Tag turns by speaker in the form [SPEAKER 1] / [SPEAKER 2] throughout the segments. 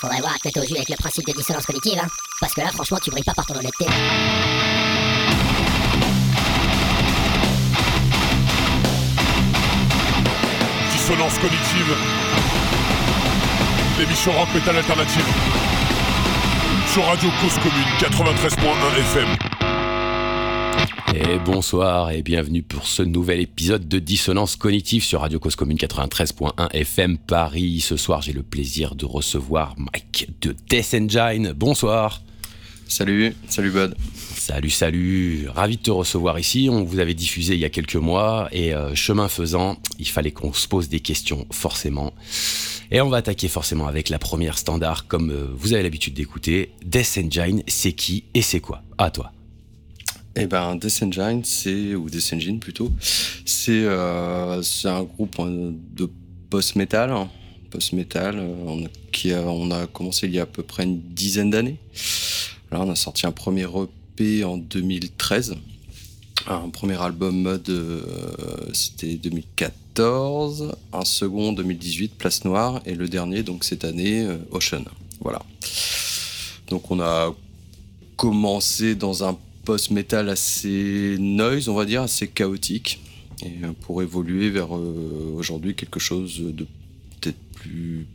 [SPEAKER 1] Faudrait voir à tête aux yeux avec le principe de dissonance cognitive, hein. Parce que là, franchement, tu brilles pas par ton honnêteté.
[SPEAKER 2] Dissonance cognitive. L'émission rock metal alternative. Sur Radio Cause Commune 93.1 FM.
[SPEAKER 3] Et bonsoir et bienvenue pour ce nouvel épisode de Dissonance Cognitive sur Radio Cause Commune 93.1 FM Paris. Ce soir, j'ai le plaisir de recevoir Mike de Death Engine. Bonsoir.
[SPEAKER 4] Salut, salut Bud.
[SPEAKER 3] Salut, salut. Ravi de te recevoir ici. On vous avait diffusé il y a quelques mois et euh, chemin faisant, il fallait qu'on se pose des questions forcément. Et on va attaquer forcément avec la première standard comme euh, vous avez l'habitude d'écouter. Death Engine, c'est qui et c'est quoi? À toi.
[SPEAKER 4] Eh ben, Death Engine, c'est ou Death Engine plutôt, c'est euh, un groupe euh, de post-metal, hein. post-metal, euh, on, a- qui a, on a commencé il y a à peu près une dizaine d'années. Là, on a sorti un premier EP en 2013, un premier album mode, c'était 2014, un second en 2018, Place Noire, et le dernier, donc cette année, Ocean. Voilà. Donc on a commencé dans un post-metal assez noise, on va dire, assez chaotique, et euh, pour évoluer vers euh, aujourd'hui quelque chose de peut-être plus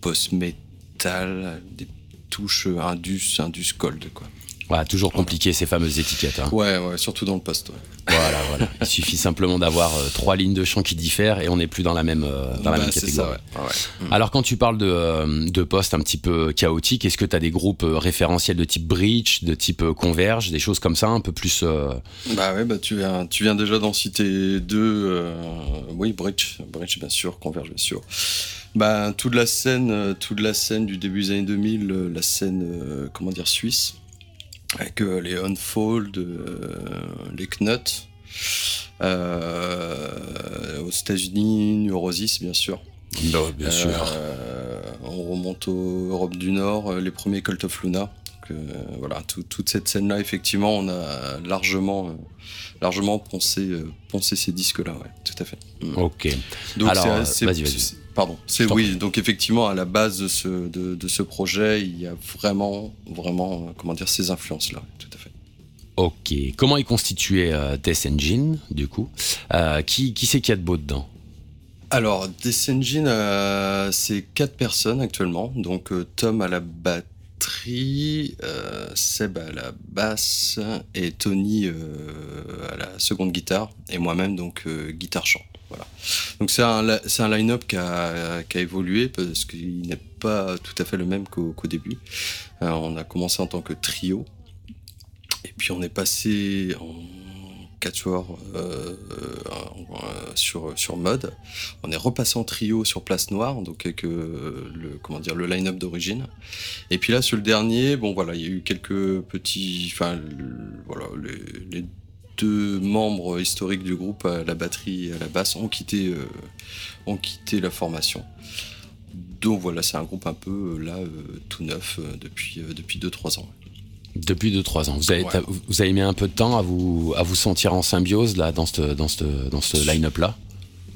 [SPEAKER 4] post-metal, des touches indus, indus cold, quoi.
[SPEAKER 3] Voilà, toujours compliqué ces fameuses étiquettes. hein.
[SPEAKER 4] Ouais, ouais, surtout dans le post. ouais.
[SPEAKER 3] Voilà, voilà. Il suffit simplement d'avoir euh, trois lignes de chant qui diffèrent et on n'est plus dans la même, euh, dans la
[SPEAKER 4] Bah,
[SPEAKER 3] même catégorie.
[SPEAKER 4] ça, ouais. Ouais.
[SPEAKER 3] Alors quand tu parles de, euh, de postes un petit peu chaotiques, est-ce que tu as des groupes euh, référentiels de type Breach, de type Converge, des choses comme ça, un peu plus... euh,
[SPEAKER 4] Bah ouais, bah tu viens, tu viens déjà d'en citer deux. oui, Breach, Breach bien sûr, Converge bien sûr. Bah toute la scène, toute la scène du début des années 2000, euh, la scène, comment dire, suisse, avec euh, les Unfold, euh, les Knut. Euh, aux États-Unis, Neurosis bien sûr.
[SPEAKER 3] bien sûr.
[SPEAKER 4] Euh, on remonte aux Europe du Nord, les premiers Cult of Luna. Donc, euh, voilà, tout- toute cette scène-là, effectivement, on a largement, largement poncé, euh, poncé ces disques-là, ouais, tout à fait. Mm.
[SPEAKER 3] Ok.
[SPEAKER 4] Donc
[SPEAKER 3] Alors,
[SPEAKER 4] c'est- c'est-
[SPEAKER 3] vas-y, vas-y.
[SPEAKER 4] c'est- Pardon. C'est oui. Donc effectivement, à la base de ce, de, de ce projet, il y a vraiment, vraiment, euh, comment dire, ces influences-là, tout à fait.
[SPEAKER 3] Ok. Comment est constitué euh, Death Engine, du coup? Euh, Qui, qui c'est qu'il y a de beau dedans?
[SPEAKER 4] Alors, Death Engine, euh, c'est quatre personnes actuellement. Donc, Tom à la batterie, Seb à la basse et Tony à la seconde guitare et moi-même, donc, euh, guitare-chant. Donc, c'est un, un line-up qui a, qui a évolué parce qu'il n'est pas tout à fait le même qu'au début. Euh, on a commencé en tant que trio. Et puis, on est passé en quatuor euh, sur, sur mode. On est repassé en trio sur Place Noire, donc avec euh, le comment dire le line-up d'origine. Et puis là sur le dernier, bon voilà, il y a eu quelques petits, voilà, les deux membres historiques du groupe, à la batterie et à la basse, ont quitté euh, ont quitté la formation. Donc voilà, c'est un groupe un peu euh, là euh, tout neuf depuis euh, depuis 2-3 ans.
[SPEAKER 3] Depuis 2-3 ans. Vous avez,
[SPEAKER 4] Ouais.
[SPEAKER 3] vous avez mis un peu de temps à vous, à vous sentir en symbiose là, dans ce dans ce- dans ce line-up-là?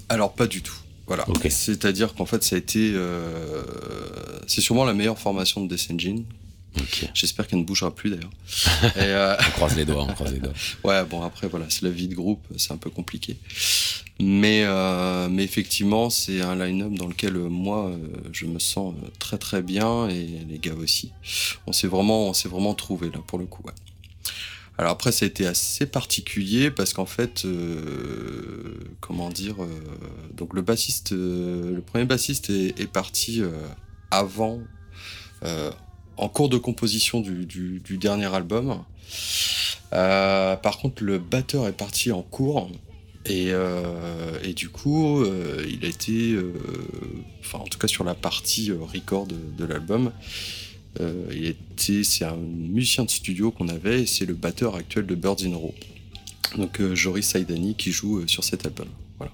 [SPEAKER 4] Alors pas du tout. Voilà.
[SPEAKER 3] Ok.
[SPEAKER 4] C'est-à-dire qu'en fait, ça a été, euh, c'est sûrement la meilleure formation de Death Engine. J'espère qu'elle ne bougera plus d'ailleurs. Euh,
[SPEAKER 3] On croise les doigts, on croise les doigts.
[SPEAKER 4] ouais, bon après voilà, c'est la vie de groupe, c'est un peu compliqué. Mais euh, mais effectivement, c'est un line-up dans lequel euh, moi euh, je me sens très très bien et les gars aussi. On s'est vraiment on s'est vraiment trouvé là pour le coup. ouais. Alors après, ça a été assez particulier parce qu'en fait, euh, comment dire, euh, donc le bassiste, euh, le premier bassiste est, est parti euh, avant, euh, en cours de composition du, dernier album. Euh, par contre, le batteur est parti en cours. Et, euh, du coup, euh, il a été, enfin en tout cas sur la partie record de, l'album, il était, c'est un musicien de studio qu'on avait et c'est le batteur actuel de Birds in Row. Donc Joris Saidani qui joue sur cet album. Voilà.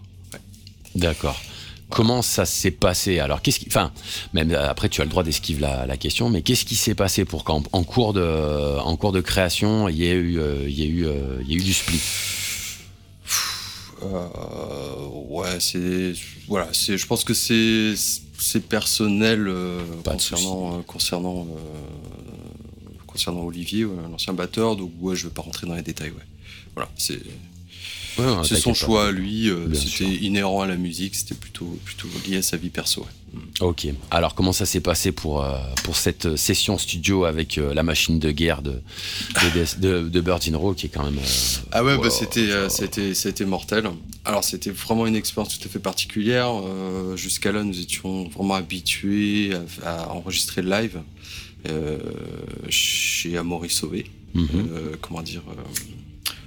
[SPEAKER 3] D'accord. Comment ça s'est passé Alors, qu'est-ce qui. Enfin, même euh, après, tu as le droit d'esquiver la, la question, mais qu'est-ce qui s'est passé pour qu'en en cours, de, en cours de création, il y ait eu, euh, il y ait eu, euh, il y ait eu du split?
[SPEAKER 4] Euh, ouais, c'est voilà, c'est. Je pense que c'est c'est personnel euh, concernant, euh, concernant, concernant Olivier, ouais, l'ancien batteur. Donc, ouais, je vais pas rentrer dans les détails. Ouais. Voilà, c'est
[SPEAKER 3] Ouais, ouais,
[SPEAKER 4] c'est son choix lui. euh, C'était inhérent à la musique. C'était plutôt, plutôt lié à sa vie perso. ouais.
[SPEAKER 3] Ok. Alors, comment ça s'est passé pour, euh, pour cette session studio avec euh, la machine de guerre de, de, de, de Bird in Row, qui est quand même. euh,
[SPEAKER 4] Ah ouais,
[SPEAKER 3] wow,
[SPEAKER 4] bah c'était, euh,
[SPEAKER 3] wow.
[SPEAKER 4] c'était, c'était mortel. Alors c'était vraiment une expérience tout à fait particulière. Euh, jusqu'à là, nous étions vraiment habitués à, à enregistrer le live euh, chez Amaury Sauvé.
[SPEAKER 3] mhm.
[SPEAKER 4] Euh, comment dire, euh,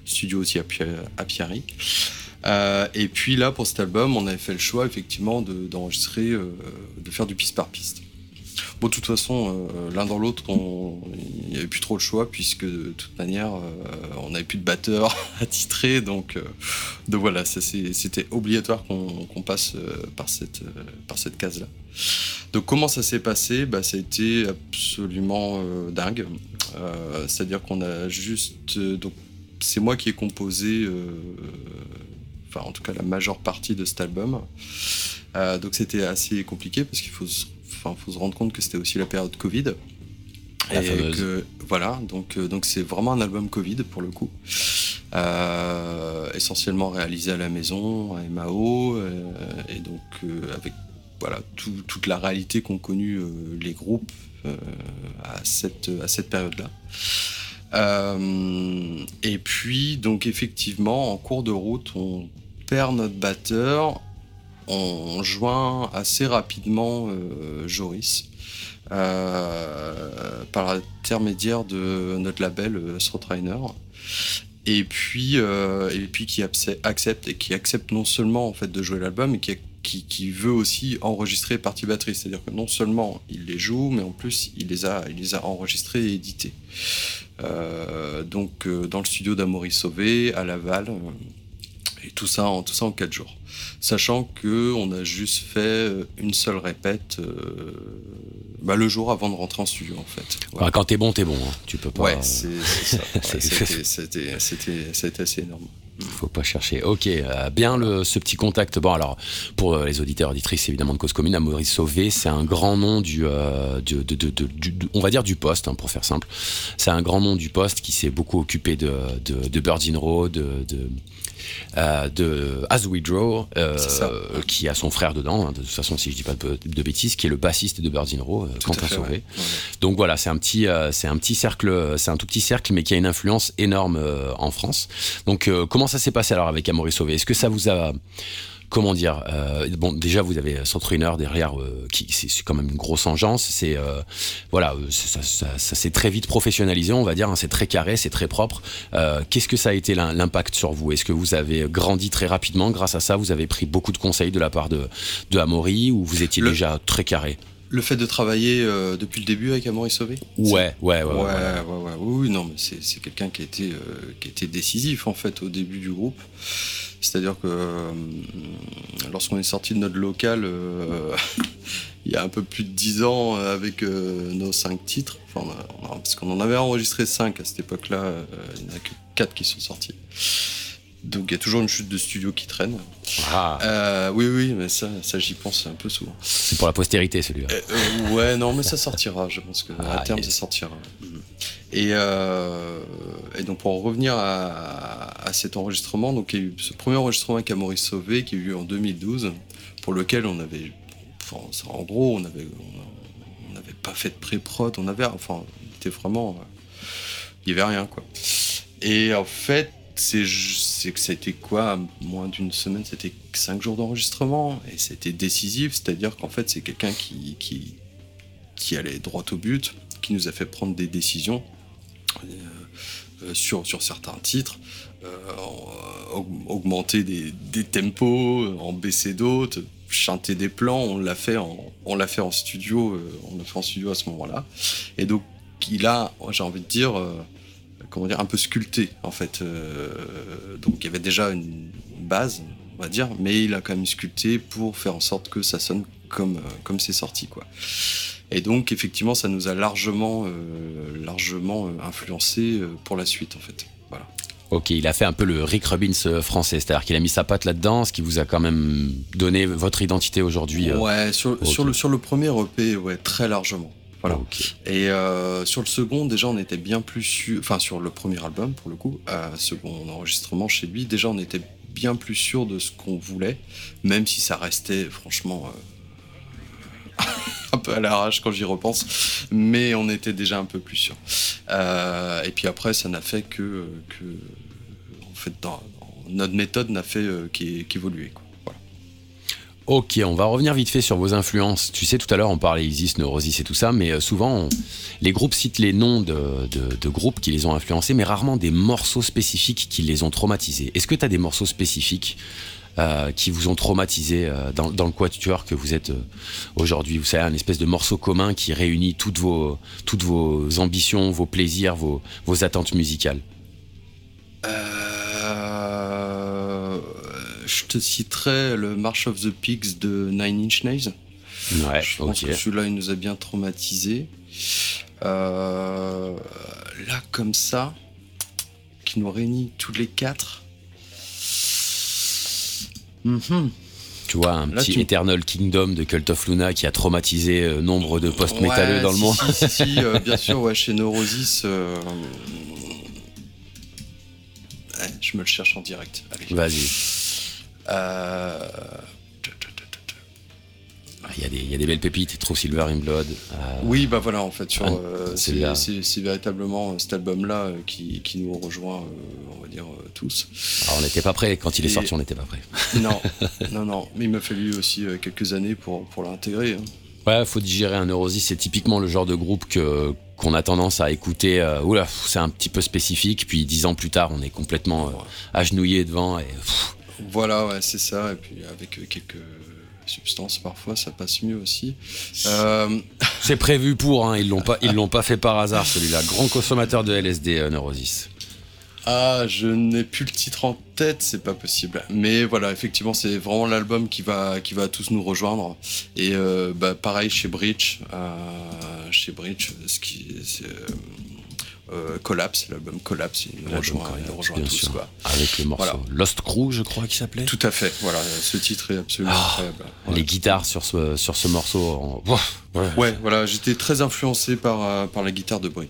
[SPEAKER 4] studio aussi à, Pi- à Piari. Euh, et puis là, pour cet album, on avait fait le choix effectivement de- d'enregistrer, euh, de faire du piste par piste. Bon, de toute façon, euh, l'un dans l'autre, il n'y avait plus trop le choix, puisque de toute manière, euh, on n'avait plus de batteur à titrer, donc, euh, donc voilà, c'était obligatoire qu'on passe par cette, par cette case-là. Donc comment ça s'est passé? Bah, Ça a été absolument dingue. C'est-à-dire qu'on a juste... donc c'est moi qui ai composé, euh, enfin en tout cas la majeure partie de cet album. Euh, donc c'était assez compliqué parce qu'il faut, se- enfin, faut se rendre compte que c'était aussi la période Covid.
[SPEAKER 3] La
[SPEAKER 4] et
[SPEAKER 3] fameuse.
[SPEAKER 4] que voilà, donc euh, donc c'est vraiment un album Covid pour le coup, Euh, essentiellement réalisé à la maison, à MAO, euh, et donc euh, avec voilà tout- toute la réalité qu'ont connue euh, les groupes euh, à cette à cette période-là. Euh, et puis donc effectivement en cours de route on perd notre batteur, on joint assez rapidement euh, Joris euh, par l'intermédiaire de notre label Throatliner. Et puis, et puis qui accepte et qui accepte non seulement en fait de jouer l'album, mais qui, qui, qui veut aussi enregistrer partie batterie. C'est-à-dire que non seulement il les joue, mais en plus il les a, il les a enregistrés et édités. Euh, donc euh, dans le studio d'Amory Sauvé à Laval. euh, et tout ça en tout ça en quatre jours, sachant que on a juste fait euh, une seule répète euh, bah, le jour avant de rentrer en studio en fait. Voilà.
[SPEAKER 3] Enfin, quand t'es bon, t'es bon. hein. Tu peux pas.
[SPEAKER 4] Ouais, c'était- c'était assez énorme.
[SPEAKER 3] Faut pas chercher. Ok, euh, bien le, ce petit contact. Bon, alors, pour euh, les auditeurs auditrices évidemment de Cause Commune, Amaury Sauvé, c'est un grand nom du, euh, du- de, de- de- du- de- on va dire du poste, hein, pour faire simple. C'est un grand nom du poste qui s'est beaucoup occupé de, de, de Birds in Row, de, de, euh, de As We Draw, euh, qui a son frère dedans, hein, de toute façon, si je dis pas de, de bêtises, qui est le bassiste de Birds in Row,
[SPEAKER 4] à
[SPEAKER 3] Quentin Sauvé.
[SPEAKER 4] ouais. Ouais,
[SPEAKER 3] Donc voilà, c'est un petit, c'est un petit cercle, c'est un tout petit cercle, mais qui a une influence énorme en France. Donc euh, comment ça s'est passé alors avec Amaury Sauvé? Est-ce que ça vous a Comment dire euh, Bon, déjà vous avez Centruiner derrière, euh, qui c'est quand même une grosse engeance. C'est euh, voilà, ça, ça, ça s'est très vite professionnalisé, on va dire. hein, c'est très carré, c'est très propre. Qu'est-ce que ça a été l'im- l'impact sur vous? Est-ce que vous avez grandi très rapidement grâce à ça? Vous avez pris beaucoup de conseils de la part de, de Amaury ou vous étiez
[SPEAKER 4] Le-
[SPEAKER 3] déjà très carré?
[SPEAKER 4] Le fait de travailler euh, depuis le début avec Amory Sauvé
[SPEAKER 3] Ouais, ouais, ouais.
[SPEAKER 4] Ouais,
[SPEAKER 3] ouais,
[SPEAKER 4] ouais, Oui, oui, non, mais c'est quelqu'un qui, a été, euh, qui a été décisif en fait au début du groupe. C'est-à-dire que euh, lorsqu'on est sorti de notre local il y a un peu plus de 10 ans avec nos 5 titres, enfin, on a- parce qu'on en avait enregistré 5 à cette époque-là, il n'y en a que 4 qui sont sortis. Donc il y a toujours une chute de studio qui traîne.
[SPEAKER 3] Ah,
[SPEAKER 4] Euh, oui, oui, mais ça, ça j'y pense un peu souvent.
[SPEAKER 3] c'est pour la postérité celui-là.
[SPEAKER 4] Euh, euh, ouais, non, mais ça sortira. Je pense que à
[SPEAKER 3] Ah,
[SPEAKER 4] terme,
[SPEAKER 3] yes.
[SPEAKER 4] ça sortira. Et, euh, et donc, pour en revenir à, à cet enregistrement, donc il y a eu ce premier enregistrement avec Maurice Sauvé qui a eu lieu en 2012, pour lequel on avait, enfin, en gros, on avait, on n'avait pas fait de pré-prod, on avait, enfin, on était vraiment, il y avait rien quoi. Et en fait, c'est que été quoi Moins d'une semaine, c'était cinq jours d'enregistrement et c'était décisif, c'est-à-dire qu'en fait, c'est quelqu'un qui, qui, allait droit au but, qui nous a fait prendre des décisions euh, euh, sur, sur certains titres, euh, en- aug- augmenter des, des tempos, en baisser d'autres, chanter des plans, on l'a fait fait en studio, on l'a fait en studio à ce moment-là. Et donc, il a, j'ai envie de dire, comment dire, un peu sculpté, en fait. Euh, donc, il y avait déjà une base, on va dire, mais il a quand même sculpté pour faire en sorte que ça sonne comme, euh, comme c'est sorti, quoi. Et donc, effectivement, ça nous a largement, euh, largement influencé pour la suite, en fait. Voilà.
[SPEAKER 3] Ok, il a fait un peu le Rick Rubins euh, français, c'est-à-dire qu'il a mis sa patte là-dedans, ce qui vous a quand même donné votre identité aujourd'hui.
[SPEAKER 4] Ouais, sur, sur le, sur le premier EP, ouais, très largement. Voilà. Et euh, sur le second, déjà, on était bien plus sûr. Enfin, sur le premier album, pour le coup, euh, second enregistrement chez lui, déjà, on était bien plus sûr de ce qu'on voulait, même si ça restait, franchement, euh, un peu à l'arrache quand j'y repense. Mais on était déjà un peu plus sûr. Et puis après, ça n'a fait que. que en fait, dans- dans- notre méthode n'a fait qu'é- qu'évoluer. quoi.
[SPEAKER 3] Ok, on va revenir vite fait sur vos influences. Tu sais, tout à l'heure, on parlait Isis, Neurosis et tout ça, mais euh, souvent, les groupes citent les noms de, de- de groupes qui les ont influencés, mais rarement des morceaux spécifiques qui les ont traumatisés. Est-ce que tu as des morceaux spécifiques euh, qui vous ont traumatisé euh, dans, dans le quatuor que vous êtes euh, aujourd'hui? Vous savez, un espèce de morceau commun qui réunit toutes vos, toutes vos ambitions, vos plaisirs, vos, vos attentes musicales.
[SPEAKER 4] Je te citerai le March of the Pigs de Nine Inch Nails.
[SPEAKER 3] Ouais,
[SPEAKER 4] je pense
[SPEAKER 3] ok.
[SPEAKER 4] que celui-là, il nous a bien traumatisés. Euh, là, comme ça, qui nous réunit tous les quatre. Mhm.
[SPEAKER 3] Tu vois, un
[SPEAKER 4] Là,
[SPEAKER 3] petit
[SPEAKER 4] tu-
[SPEAKER 3] Eternal Kingdom de Cult of Luna qui a traumatisé euh, nombre de post-métalleux
[SPEAKER 4] Ouais,
[SPEAKER 3] dans le monde.
[SPEAKER 4] Si, si, euh, bien sûr, ouais, chez Neurosis. euh, ouais, je me le cherche en direct.
[SPEAKER 3] Vas-y.
[SPEAKER 4] Euh,
[SPEAKER 3] Ah, Il y, a des- il y a des belles pépites, True Silver in Blood. euh,
[SPEAKER 4] Oui, bah voilà, en fait, sur,
[SPEAKER 3] Ah,
[SPEAKER 4] euh,
[SPEAKER 3] c'est
[SPEAKER 4] véritablement euh, cet album-là qui, qui nous rejoint, euh, on va dire, tous.
[SPEAKER 3] alors, on n'était pas prêt. Quand il est sorti, on n'était pas prêt.
[SPEAKER 4] Non, non, non, mais il m'a fallu aussi quelques années pour, pour l'intégrer. hein.
[SPEAKER 3] Ouais, faut digérer un Neurosis. C'est typiquement le genre de groupe que qu'on a tendance à écouter. euh, oula, c'est un petit peu spécifique. Puis dix ans plus tard, on est complètement euh, agenouillé devant. Et, pff,
[SPEAKER 4] Voilà, ouais, c'est ça, et puis avec euh, quelques substances, parfois, ça passe mieux aussi. Euh,
[SPEAKER 3] c'est prévu pour. Hein, ils l'ont pas, ils l'ont pas fait par hasard celui-là. Grand consommateur de LSD, euh, Neurosis.
[SPEAKER 4] Ah, je n'ai plus le titre en tête, c'est pas possible. Mais voilà, effectivement, c'est vraiment l'album qui va, qui va tous nous rejoindre. Et euh, bah, pareil chez euh, chez Breach, ce qui, euh, Collapse, l'album Collapse, il nous rejoint,
[SPEAKER 3] Collapse,
[SPEAKER 4] il nous rejoint tous,
[SPEAKER 3] sûr.
[SPEAKER 4] quoi.
[SPEAKER 3] Avec le morceau
[SPEAKER 4] Voilà.
[SPEAKER 3] Lost Crew, je crois qu'il s'appelait.
[SPEAKER 4] Tout à fait, voilà, ce titre est absolument
[SPEAKER 3] Ah,
[SPEAKER 4] incroyable. Ouais.
[SPEAKER 3] Les guitares sur ce, sur ce morceau. en- ouais.
[SPEAKER 4] Ouais, voilà, j'étais très influencé par, euh, par la guitare de. Ouais.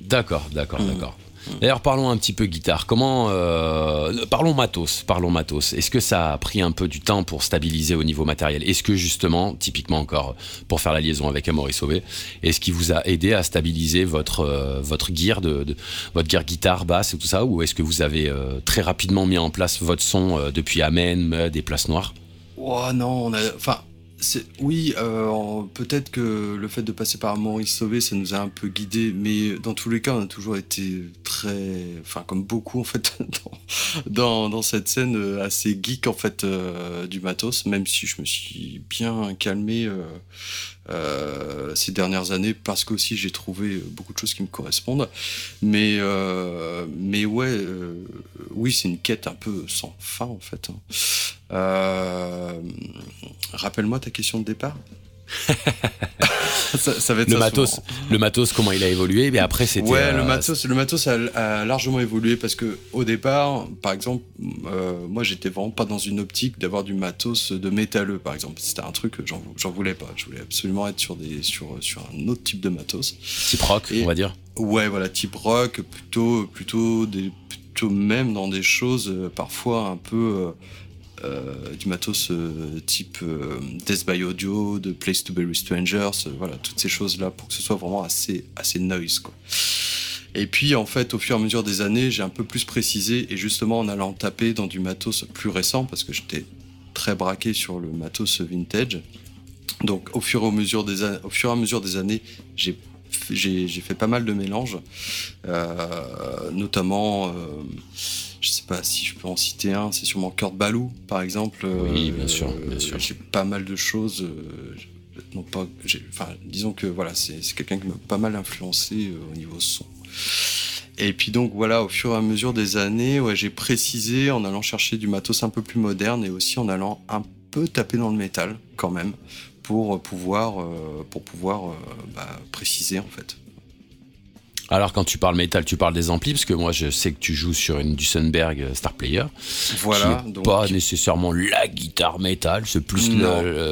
[SPEAKER 3] D'accord, d'accord,
[SPEAKER 4] Mm.
[SPEAKER 3] d'accord. D'ailleurs, parlons un petit peu guitare. Comment euh, Parlons matos. Parlons matos. Est-ce que ça a pris un peu du temps pour stabiliser au niveau matériel? Est-ce que justement, typiquement encore, pour faire la liaison avec Amaury Sauvé, est-ce qu'il vous a aidé à stabiliser votre euh, votre gear guitare, basse et tout ça, ou est-ce que vous avez euh, très rapidement mis en place votre son depuis Amen, Mud et Place Noire?
[SPEAKER 4] Oh non, on a. oui, euh, peut-être que le fait de passer par Maurice Sauvé, ça nous a un peu guidés, mais dans tous les cas, on a toujours été très. Enfin, comme beaucoup, en fait, dans cette scène euh, assez geek, en fait, euh, du matos, même si je me suis bien calmé. Euh, euh, ces dernières années parce qu'aussi j'ai trouvé beaucoup de choses qui me correspondent mais euh, mais ouais euh, oui c'est une quête un peu sans fin en fait hein. Euh, rappelle-moi ta question de départ ça, ça va être
[SPEAKER 3] Le
[SPEAKER 4] ça
[SPEAKER 3] matos,
[SPEAKER 4] souvent.
[SPEAKER 3] le matos, comment il a évolué Mais après, c'était.
[SPEAKER 4] Ouais,
[SPEAKER 3] euh,
[SPEAKER 4] le matos, le matos a, a largement évolué parce que au départ, par exemple, euh, moi j'étais vraiment pas dans une optique d'avoir du matos de métalleux, par exemple. C'était un truc que j'en voulais pas. Je voulais absolument être sur des sur sur un autre type de matos.
[SPEAKER 3] type rock,
[SPEAKER 4] Et-
[SPEAKER 3] on va dire.
[SPEAKER 4] Ouais, voilà, type rock, plutôt plutôt des plutôt même dans des choses euh, parfois un peu euh, euh, du matos euh, type euh, Death by Audio, de Place to Bury Strangers, euh, voilà, toutes ces choses-là pour que ce soit vraiment assez, assez noise, quoi. Et puis, en fait, au fur et à mesure des années, j'ai un peu plus précisé, et justement en allant taper dans du matos plus récent, parce que j'étais très braqué sur le matos vintage. Donc, au fur et à mesure des, au fur et à mesure des années, j'ai fait pas mal de mélanges, euh, notamment, euh, je sais pas si je peux en citer un, c'est sûrement Kurt Balou, par exemple.
[SPEAKER 3] Oui,
[SPEAKER 4] Euh,
[SPEAKER 3] bien sûr, bien sûr.
[SPEAKER 4] J'ai pas mal de choses. euh, non pas, enfin, disons que voilà, c'est quelqu'un qui m'a pas mal influencé euh, au niveau son. Et puis donc voilà, au fur et à mesure des années, ouais, j'ai précisé en allant chercher du matos un peu plus moderne et aussi en allant un peu taper dans le métal quand même pour pouvoir, euh, pour pouvoir euh, bah, préciser en fait.
[SPEAKER 3] Alors quand tu parles métal, tu parles des amplis parce que moi je sais que tu joues sur une Duesenberg Star Player.
[SPEAKER 4] Voilà.
[SPEAKER 3] Qui pas nécessairement la guitare métal, c'est plus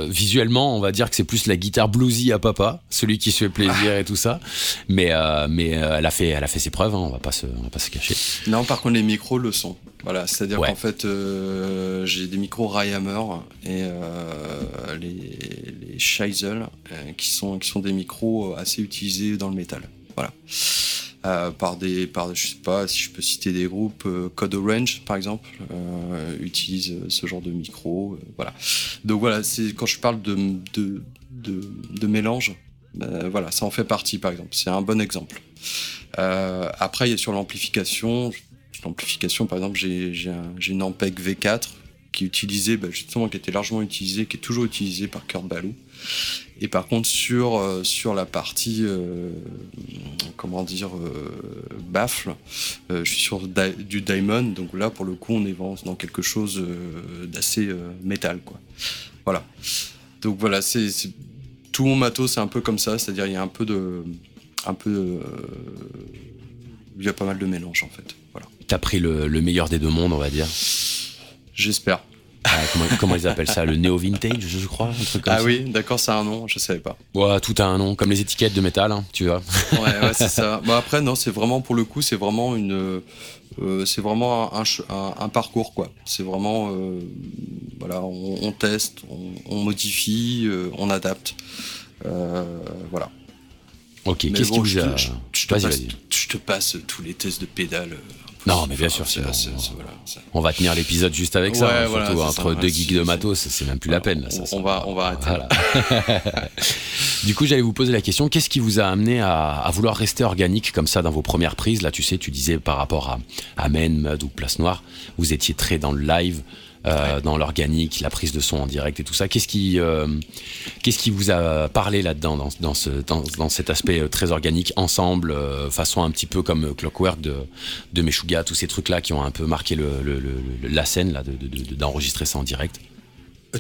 [SPEAKER 3] visuellement on va dire que c'est plus la guitare bluesy à papa, celui qui se fait plaisir et tout ça. Mais euh, mais elle a fait elle a fait ses preuves, hein, on va pas se on va pas se cacher.
[SPEAKER 4] Non par contre les micros le sont. Voilà, c'est-à-dire qu'en fait, euh, j'ai des micros Ryhammer et euh, les, les Scheisel, euh, qui, sont, qui sont des micros assez utilisés dans le métal. Voilà. par des, par, je sais pas si je peux citer des groupes, Code Orange par exemple, utilise ce genre de micro. voilà. Donc voilà, c'est quand je parle de, de, de, mélange, voilà, ça en fait partie par exemple. C'est un bon exemple. après, il y a sur l'amplification, l'amplification, par exemple, j'ai une Ampeg V4 qui utilisait, bah, justement, qui était largement utilisée, qui est toujours utilisée par Kurt Ballou. Et par contre, sur, euh, sur la partie, euh, comment dire, euh, baffle, je suis sur du Diamond, donc là, pour le coup, on est dans quelque chose d'assez métal, quoi. Voilà. Donc voilà, c'est tout mon matos, c'est un peu comme ça, c'est-à-dire il y a un peu de, un peu, il y a pas mal de mélange en fait. Voilà.
[SPEAKER 3] T'as pris le, meilleur des deux mondes, on va dire.
[SPEAKER 4] J'espère.
[SPEAKER 3] Ah, comment, ils appellent ça Le néo-vintage, je crois
[SPEAKER 4] Ah oui, d'accord, ça a un nom, je savais pas.
[SPEAKER 3] Ouais, tout a un nom, comme les étiquettes de métal, hein, tu vois.
[SPEAKER 4] Ouais, ouais c'est ça. Bon, après, non, c'est vraiment, pour le coup, c'est vraiment une. Euh, c'est vraiment un, un, parcours, quoi. C'est vraiment. Euh, voilà, on, teste, on, modifie, euh, on adapte. voilà.
[SPEAKER 3] Ok, qu'est-ce qui vous a.
[SPEAKER 4] Je, je, te passe, te passe tous les tests de pédale
[SPEAKER 3] non, mais bien sûr, on va tenir l'épisode juste avec ça. Hein, surtout entre deux geeks de matos, c'est même plus la peine.
[SPEAKER 4] on, va, on va arrêter.
[SPEAKER 3] du coup, j'allais vous poser la question qu'est-ce qui vous a amené à, vouloir rester organique comme ça dans vos premières prises? Là, tu sais, tu disais par rapport à, à Men, Mud ou Place Noire, vous étiez très dans le live. Euh, dans l'organique, la prise de son en direct et tout ça. Qu'est-ce qui, euh, qu'est-ce qui vous a parlé là-dedans, dans, dans, ce, dans, dans, cet aspect euh, très organique, ensemble, façon un petit peu comme Clockwork de, de Meshuga, tous ces trucs-là qui ont un peu marqué le, le, la scène là, d'enregistrer de, ça en direct?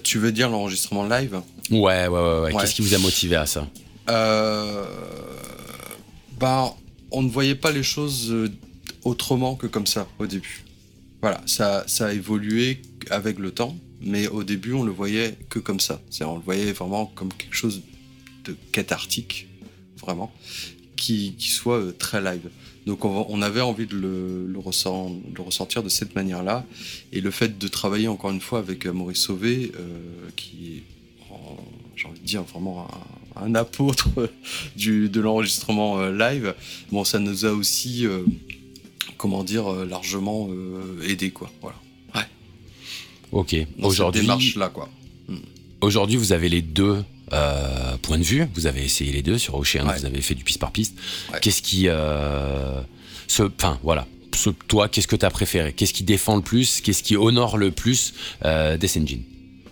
[SPEAKER 4] Tu veux dire l'enregistrement live?
[SPEAKER 3] Ouais, ouais, ouais, ouais. Qu'est-ce qui vous a motivé à ça?
[SPEAKER 4] Bah, On ne voyait pas les choses autrement que comme ça au début. Voilà, ça, ça a évolué avec le temps, mais au début, on le voyait que comme ça. On le voyait vraiment comme quelque chose de cathartique, vraiment, qui, soit euh, très live. Donc on, avait envie de le, ressentir de cette manière-là. Et le fait de travailler encore une fois avec euh, Maurice Sauvé, euh, qui est, j'ai envie de dire, vraiment un, apôtre de l'enregistrement live, bon, ça nous a aussi comment dire, largement euh, aidé, quoi. Voilà.
[SPEAKER 3] Ok. Aujourd'hui.
[SPEAKER 4] démarche-là, quoi.
[SPEAKER 3] Hmm. Aujourd'hui, vous avez les deux euh, points de vue. Vous avez essayé les deux sur Ocean. Vous avez fait du piste par piste. Qu'est-ce qui, ce, enfin, voilà. toi, qu'est-ce que tu as préféré? Qu'est-ce qui défend le plus? Qu'est-ce qui honore le plus euh, Death Engine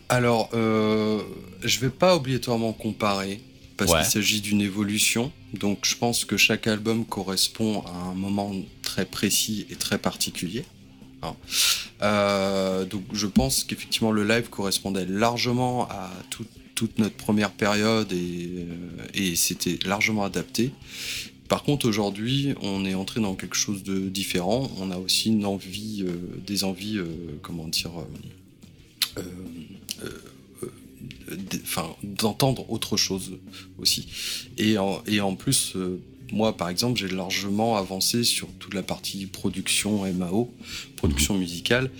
[SPEAKER 4] Alors, je vais pas obligatoirement comparer parce qu'il s'agit d'une évolution. Donc je pense que chaque album correspond à un moment très précis et très particulier. Euh, donc je pense qu'effectivement le live correspondait largement à toute notre première période et, euh, c'était largement adapté. Par contre aujourd'hui on est entré dans quelque chose de différent. On a aussi une envie, euh, des envies, comment dire, d'entendre autre chose aussi. Et en, et plus, moi, par exemple, j'ai largement avancé sur toute la partie production MAO, production mhm. musicale.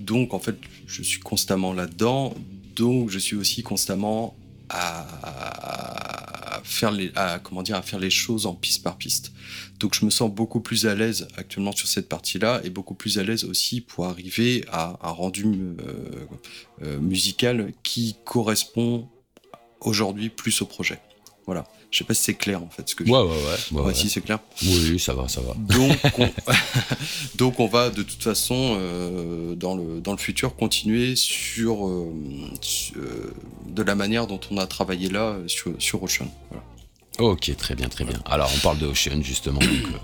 [SPEAKER 4] Donc, en fait, je suis constamment là-dedans. Donc, je suis aussi constamment à, faire les, à, comment dire, à faire les choses en piste par piste. Donc je me sens beaucoup plus à l'aise actuellement sur cette partie-là et beaucoup plus à l'aise aussi pour arriver à un rendu euh, euh, musical qui correspond aujourd'hui plus au projet. Voilà. Je sais pas si c'est clair en fait ce que
[SPEAKER 3] je ouais, ouais, ouais, ouais,
[SPEAKER 4] Si c'est clair.
[SPEAKER 3] Oui, ça va, ça va.
[SPEAKER 4] Donc, on, donc on va de toute façon euh, dans le dans le futur continuer sur, euh, de la manière dont on a travaillé là sur sur Ocean. Voilà.
[SPEAKER 5] Ok, très bien, très bien. Alors, on parle de Ocean, justement. donc, euh,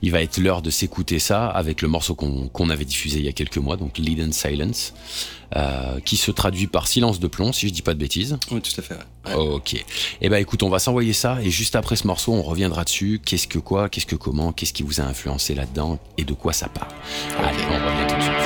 [SPEAKER 5] il va être l'heure de s'écouter ça avec le morceau qu'on avait diffusé il y a quelques mois, donc Lead and Silence, euh, qui se traduit par silence de plomb, si je dis pas de bêtises.
[SPEAKER 4] Oui, tout à fait. ouais.
[SPEAKER 5] Ok. Eh ben, écoute, on va s'envoyer ça et juste après ce morceau, on reviendra dessus. Qu'est-ce que quoi, qu'est-ce que comment, qu'est-ce qui vous a influencé là-dedans et de quoi ça parle. Allez, on revient tout de suite.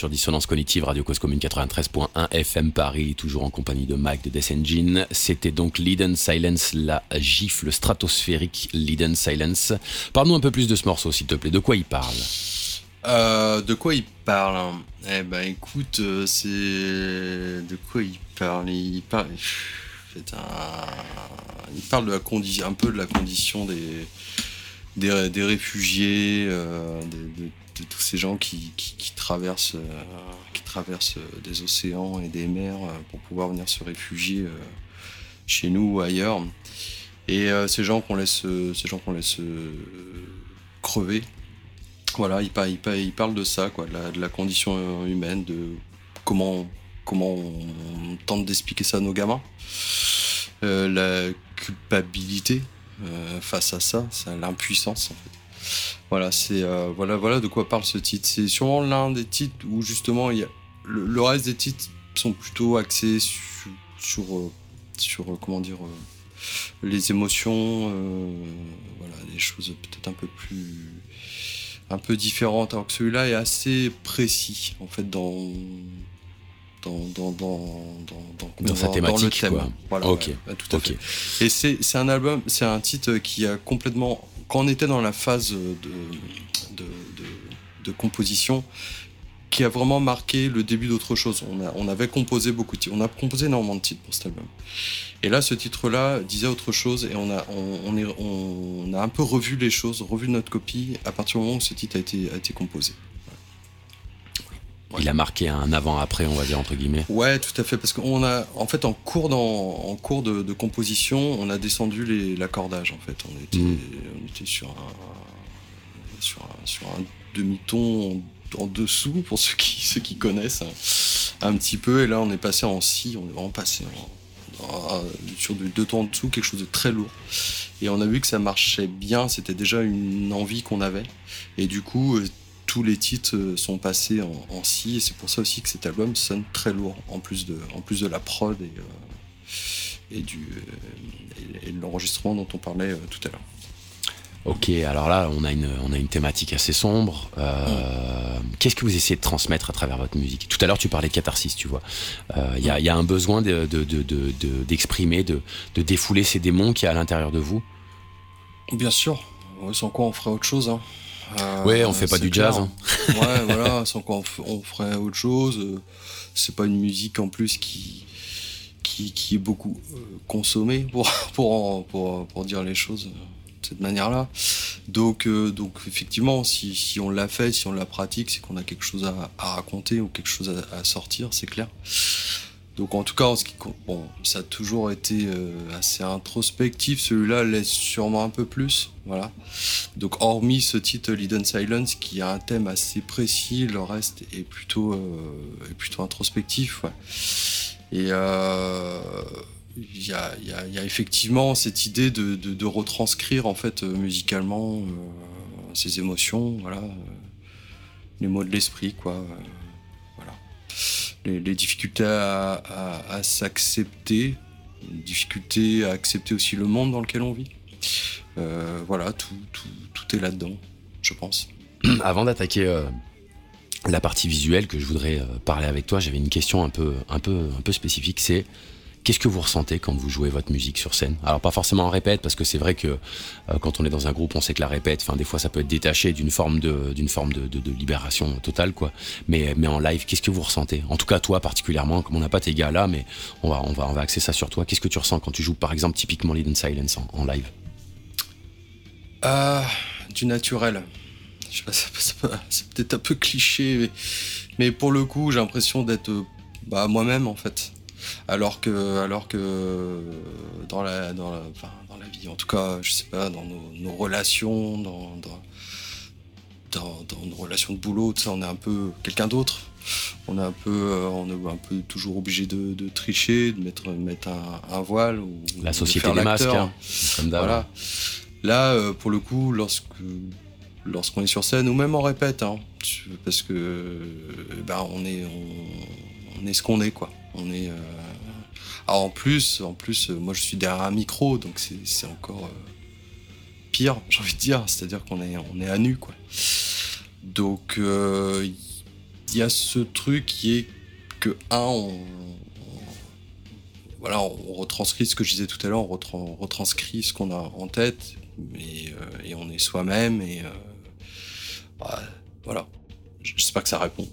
[SPEAKER 3] Sur Dissonance Cognitive, Radio Cause Commune 93.1 FM Paris, toujours en compagnie de Mike de Death Engine. C'était donc Lead Silence, la gifle stratosphérique Lead Silence. Parle-nous un peu plus de ce morceau, s'il te plaît. De quoi il parle?
[SPEAKER 4] Euh, de quoi il parle? Eh ben écoute, euh, c'est de quoi il parle? Il parle, de la condition, un peu de la condition des des, réfugiés, euh, de tous ces gens qui, qui, qui traversent euh, traversent euh, des océans et des mers euh, pour pouvoir venir se réfugier chez nous ou ailleurs. Et ces gens qu'on laisse ces gens laisse crever voilà, il, par- il, de ça, quoi, de la, condition humaine, de comment, comment on tente d'expliquer ça à nos gamins. La culpabilité face à ça, c'est l'impuissance en fait. Voilà, c'est euh, voilà, voilà de quoi parle ce titre. C'est sûrement l'un des titres où justement il y a le, le reste des titres sont plutôt axés sur sur, euh, sur, euh, comment dire les émotions, voilà, des choses peut-être un peu plus un peu différente, alors que celui-là est assez précis en fait dans dans dans dans dans,
[SPEAKER 3] Dans sa
[SPEAKER 4] le
[SPEAKER 3] thématique,
[SPEAKER 4] thème.
[SPEAKER 3] quoi.
[SPEAKER 4] Voilà,
[SPEAKER 3] Ok,
[SPEAKER 4] ouais, ouais, tout à
[SPEAKER 3] Ok.
[SPEAKER 4] fait. Et c'est c'est un album, c'est un titre qui a complètement quand on était dans la phase de composition qui a vraiment marqué le début d'autre chose. On, avait composé beaucoup de titres, on a composé énormément de titres pour cet album. Et là, ce titre-là disait autre chose et on a, un peu revu les choses, revu notre copie à partir du moment où ce titre a été composé.
[SPEAKER 3] Il a marqué un avant-après, on va dire, entre guillemets.
[SPEAKER 4] Ouais, tout à fait, parce qu'on a, en fait, en cours, dans, en cours de, de composition, on a descendu l'accordage, en fait. On était,
[SPEAKER 3] Mm.
[SPEAKER 4] on était sur un, sur un, sur un demi-ton en, en dessous, pour ceux qui, ceux qui connaissent un, un petit peu, et là, on est passé en si, on est vraiment passé en- en- sur du deux tons en dessous, quelque chose de très lourd. Et on a vu que ça marchait bien, c'était déjà une envie qu'on avait, et du coup, euh, tous les titres euh, sont passés en, en si, et c'est pour ça aussi que cet album sonne très lourd, en plus de, en plus de la prod et, euh, et, du, euh, et- et de l'enregistrement dont on parlait euh, tout à l'heure.
[SPEAKER 3] Ok, alors là, on a une, on a une thématique assez sombre. Euh, Qu'est-ce que vous essayez de transmettre à travers votre musique? Tout à l'heure, tu parlais de catharsis, tu vois. Euh, Il y, a, il y a un besoin d'exprimer, de, de, de, de, d'exprimer, de, de défouler ces démons qui y a à l'intérieur de vous?
[SPEAKER 4] Bien sûr, sans quoi on ferait autre chose. Hein. Euh,
[SPEAKER 3] Ouais, on fait pas du
[SPEAKER 4] clair.
[SPEAKER 3] jazz, hein.
[SPEAKER 4] ouais, voilà, sans quoi on, ferait autre chose. Euh, C'est pas une musique en plus qui, qui, qui est beaucoup euh, consommée, pour, pour, en- pour, pour dire les choses de cette manière-là. Donc, euh, donc effectivement, si, si on l'a fait, si on la pratique, c'est qu'on a quelque chose à, à raconter ou quelque chose à, à sortir, c'est clair. Donc en tout cas, qui, ça a toujours été euh, assez introspectif. Celui-là laisse sûrement un peu plus, voilà. Donc hormis ce titre Lead Silence qui a un thème assez précis, le reste est plutôt, introspectif. Et il y, a, effectivement cette idée de, retranscrire en fait euh, musicalement euh, ces émotions, voilà, les mots de l'esprit, quoi. voilà. Les, difficultés à, à- à s'accepter, à accepter aussi le monde dans lequel on vit. Euh, voilà, tout, tout, tout est là-dedans, je pense.
[SPEAKER 3] Avant d'attaquer euh, la partie visuelle que je voudrais euh, parler avec toi, j'avais une question un peu, un peu, un peu spécifique. C'est qu'est-ce que vous ressentez quand vous jouez votre musique sur scène? Alors pas forcément en répète, parce que c'est vrai que euh, quand on est dans un groupe, on sait que la répète, enfin des fois ça peut être détaché d'une forme de, d'une forme de, libération totale, quoi. Mais, mais en live, qu'est-ce que vous ressentez? En tout cas toi particulièrement, comme on n'a pas tes gars là, mais on va, on va, on va axer ça sur toi. Qu'est-ce que tu ressens quand tu joues par exemple typiquement Lead in Silence en, live?
[SPEAKER 4] Ah, du naturel. C'est peut-être un peu cliché, mais, mais pour le coup, j'ai l'impression d'être euh, bah, moi-même en fait. Alors que, alors que dans la, dans la, enfin, dans la vie, en tout cas, je sais pas, dans nos, nos relations, dans, dans, dans, dans nos relations de boulot, on est un peu quelqu'un d'autre. On est un peu, euh, on est un peu toujours obligé de, de tricher, de mettre, mettre un, un voile ou
[SPEAKER 3] La
[SPEAKER 4] de
[SPEAKER 3] société
[SPEAKER 4] faire
[SPEAKER 3] des masques, hein, comme d'hab.
[SPEAKER 4] Voilà. Là, euh, pour le coup, lorsque lorsqu'on est sur scène ou même en répète, hein, parce que euh, ben on est on, on est ce qu'on est quoi. On est. euh, Alors en plus, en plus, euh, moi je suis derrière un micro, donc c'est encore euh, pire, j'ai envie de dire. C'est-à-dire qu'on est on est à nu quoi. Donc il y a ce truc qui est que un, on, voilà, on retranscrit ce que je disais tout à l'heure, on, retranscrit ce qu'on a en tête, et, on est soi-même et bah, voilà. J'espère que ça répond.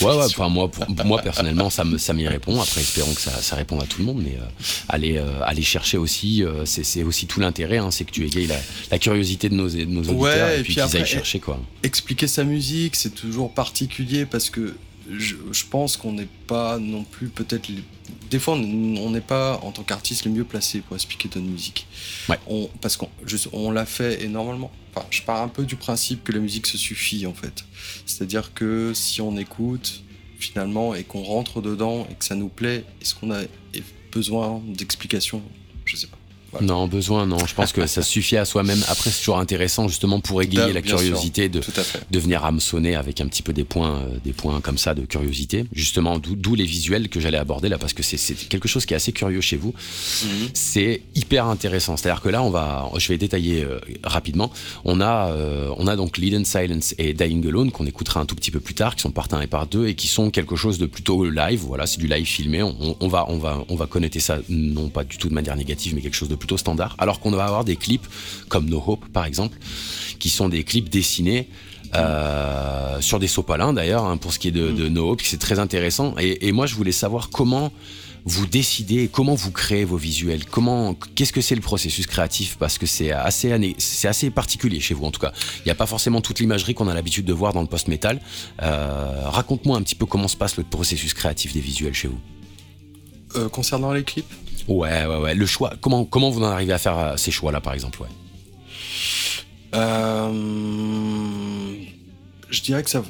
[SPEAKER 3] Ouais, ouais, enfin, moi, pour, moi, personnellement, ça me, ça m'y répond. Après, espérons que ça, ça réponde à tout le monde, mais euh, aller, euh, aller chercher aussi, euh, c'est, c'est aussi tout l'intérêt, hein, c'est que tu la, la curiosité de nos, de nos auditeurs et, puis, qu'ils aillent chercher, quoi.
[SPEAKER 4] Expliquer sa musique, c'est toujours particulier parce que je, je pense qu'on n'est pas non plus peut-être les des fois, on n'est pas, en tant qu'artiste, le mieux placé pour expliquer notre musique.
[SPEAKER 3] Ouais.
[SPEAKER 4] On, parce qu'on on l'a fait énormément. Enfin, je pars un peu du principe que la musique se suffit, en fait. C'est-à-dire que si on écoute, finalement, et qu'on rentre dedans, et que ça nous plaît, est-ce qu'on a besoin d'explications Je sais pas.
[SPEAKER 3] Non, besoin, non. Je pense que ça suffit à soi-même. Après, c'est toujours intéressant justement pour égayer la curiosité de, de venir hameçonner avec un petit peu des points, euh, des points comme ça de curiosité. Justement, d'où les visuels que j'allais aborder là, parce que c'est quelque chose qui est assez curieux chez vous. Mhm. C'est hyper intéressant. C'est-à-dire que là, on va, je vais détailler euh, rapidement. On a, euh, on a donc Lead and Silence et Dying Alone qu'on écoutera un tout petit peu plus tard, qui sont par un et par deux et qui sont quelque chose de plutôt live. Voilà, c'est du live filmé. On, on, va, on va, on va connoter ça non pas du tout de manière négative, mais quelque chose de plutôt standard, alors qu'on va avoir des clips comme No Hope par exemple, qui sont des clips dessinés euh, sur des sopalins d'ailleurs, hein, pour ce qui est de, de No Hope, c'est très intéressant. Et, moi je voulais savoir comment vous décidez, comment vous créez vos visuels, comment, qu'est-ce que c'est le processus créatif, parce que c'est assez, c'est assez particulier chez vous en tout cas. Il n'y a pas forcément toute l'imagerie qu'on a l'habitude de voir dans le post-metal. Euh, raconte-moi un petit peu comment se passe le processus créatif des visuels chez vous.
[SPEAKER 4] Euh, concernant les clips?
[SPEAKER 3] Ouais, ouais, ouais. Le choix, comment, comment vous en arrivez à faire euh, ces choix-là, par exemple ouais?
[SPEAKER 4] Euh, je dirais que ça,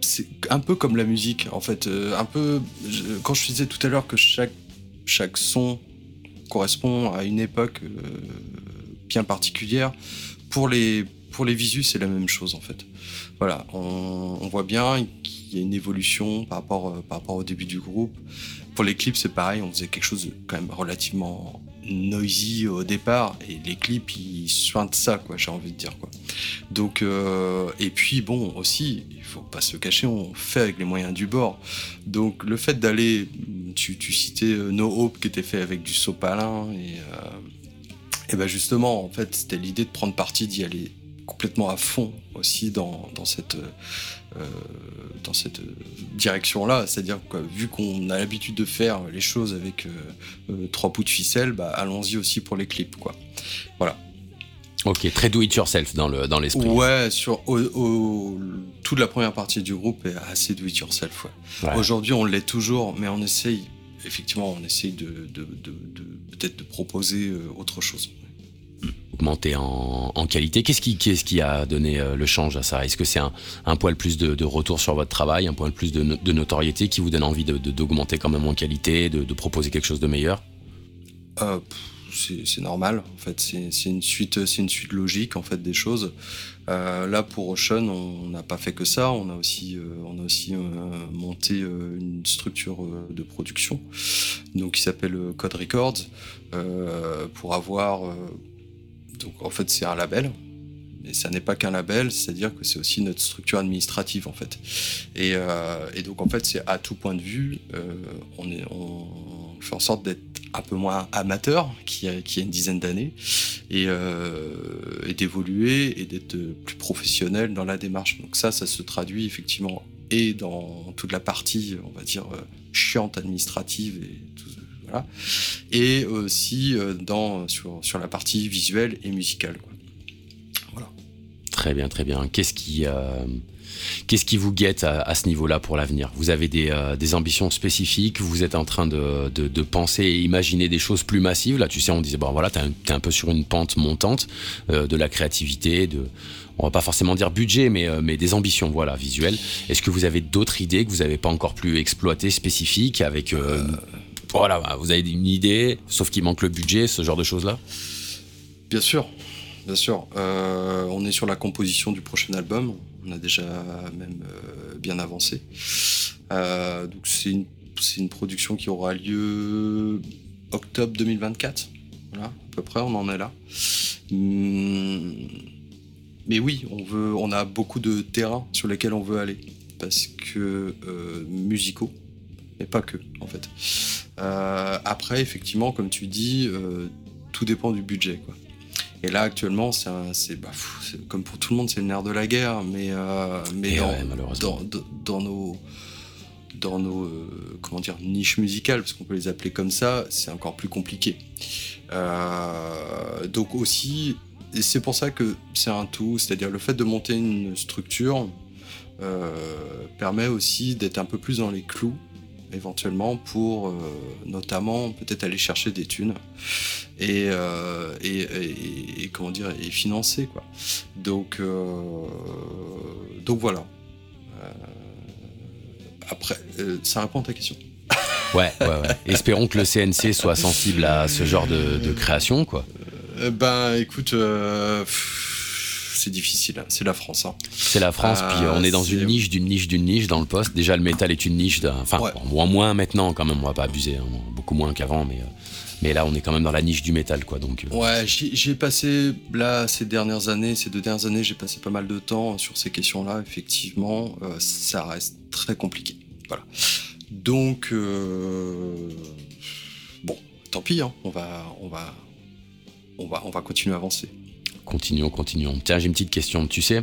[SPEAKER 4] c'est un peu comme la musique, en fait. Euh, un peu, quand je disais tout à l'heure que chaque, chaque son correspond à une époque bien particulière, pour les, pour les visus, c'est la même chose, en fait. Voilà, on, on voit bien qu'il y a une évolution par rapport, par rapport au début du groupe. Pour les clips, c'est pareil, on faisait quelque chose de quand même relativement noisy au départ et les clips ils soignent ça quoi j'ai envie de dire quoi. Donc euh, et puis bon aussi il faut pas se cacher on fait avec les moyens du bord. Donc le fait d'aller tu, tu, citais euh, No Hope qui était fait avec du sopalin et euh, et ben justement en fait c'était l'idée de prendre parti d'y aller complètement à fond aussi dans, dans cette euh, dans cette direction-là. C'est-à-dire vu qu'on a l'habitude de faire les choses avec euh, euh, trois bouts de ficelle, bah, allons-y aussi pour les clips. Quoi. Voilà.
[SPEAKER 3] Ok, très do it yourself dans le dans l'esprit.
[SPEAKER 4] Ouais, sur toute la première partie du groupe est assez do it yourself. Aujourd'hui, on l'est toujours, mais on essaye. Effectivement, on essaye de, de, de, de peut-être de proposer autre chose
[SPEAKER 3] en, qualité. Qu'est-ce qui, qu'est-ce qui a donné euh, le change à ça? Est-ce que c'est un, un poil plus de, retour sur votre travail, un poil plus de, de notoriété qui vous donne envie d'augmenter quand même en qualité, de, proposer quelque chose de meilleur?
[SPEAKER 4] Euh, c'est, normal, en fait. C'est, une suite, c'est une suite logique en fait des choses. Euh, là pour Ocean, on n'a pas fait que ça. On a aussi, on a aussi monté une structure de production, donc qui s'appelle Code Records, pour avoir donc en fait c'est un label, mais ça n'est pas qu'un label, c'est-à-dire que c'est aussi notre structure administrative en fait. Et, euh, donc en fait c'est à tout point de vue, euh, on, fait en sorte d'être un peu moins amateur qui a, a une dizaine d'années et, euh, et d'évoluer et d'être plus professionnel dans la démarche. Donc ça, ça se traduit effectivement et dans toute la partie, on va dire, chiante administrative et tout, voilà. Et aussi euh, dans, sur, sur, la partie visuelle et musicale. Quoi. Voilà.
[SPEAKER 3] Très bien, très bien. Qu'est-ce qui, euh, qu'est-ce qui vous guette à, à ce niveau-là pour l'avenir? Vous avez des, euh, des, ambitions spécifiques Vous êtes en train de, de, de, penser et imaginer des choses plus massives Là, tu sais, on disait, bon voilà, tu es, un peu sur une pente montante euh, de la créativité, de on va pas forcément dire budget, mais, euh, mais des ambitions, voilà, visuelles. Est-ce que vous avez d'autres idées que vous n'avez pas encore plus exploitées, spécifiques, avec voilà, bah, vous avez une idée, sauf qu'il manque le budget, ce genre de choses-là
[SPEAKER 4] Bien sûr, bien sûr. Euh, on est sur la composition du prochain album. On a déjà même euh, bien avancé. Euh, donc c'est une, production qui aura lieu octobre 2024. Voilà, à peu près, on en est là. Hum, mais oui, on on a beaucoup de terrains sur lesquels on veut aller parce que musicaux, mais pas que en fait. Euh, après, effectivement, comme tu dis, euh, tout dépend du budget, quoi. Et là, actuellement, c'est bah, c'est- comme pour tout le monde, c'est le nerf de la guerre, mais euh, mais
[SPEAKER 3] Et
[SPEAKER 4] dans,
[SPEAKER 3] ouais,
[SPEAKER 4] dans, dans- nos dans nos comment dire niches musicales, parce qu'on peut les appeler comme ça, c'est encore plus compliqué. Donc aussi, c'est pour ça que c'est un tout, c'est-à-dire le fait de monter une structure permet aussi d'être un peu plus dans les clous éventuellement pour euh, notamment peut-être aller chercher des thunes et, euh, et, et- et comment dire et financer quoi donc euh, donc voilà après ça répond à ta question
[SPEAKER 3] Ouais, ouais, ouais. Espérons que le CNC soit sensible à ce genre de, de création, quoi.
[SPEAKER 4] Ben écoute pff, c'est difficile hein. c'est la France hein.
[SPEAKER 3] C'est la France, puis on est dans une niche d'une niche d'une niche dans le poste. Déjà, le métal est une niche d'un. Enfin,
[SPEAKER 4] Ouais.
[SPEAKER 3] bon, en moins maintenant, quand même, on va pas abuser, hein, beaucoup moins qu'avant, mais, euh, mais là, on est quand même dans la niche du métal, quoi. Donc, euh,
[SPEAKER 4] Ouais, j'y j'y ai passé, là, ces dernières années, ces deux dernières années, j'ai passé pas mal de temps sur ces questions-là. Effectivement, euh, ça reste très compliqué. Voilà. Donc, euh, bon, tant pis, hein, on, va, on, va, on, va, on va continuer à avancer.
[SPEAKER 3] Continuons, continuons. Tiens, j'ai une petite question. Tu sais,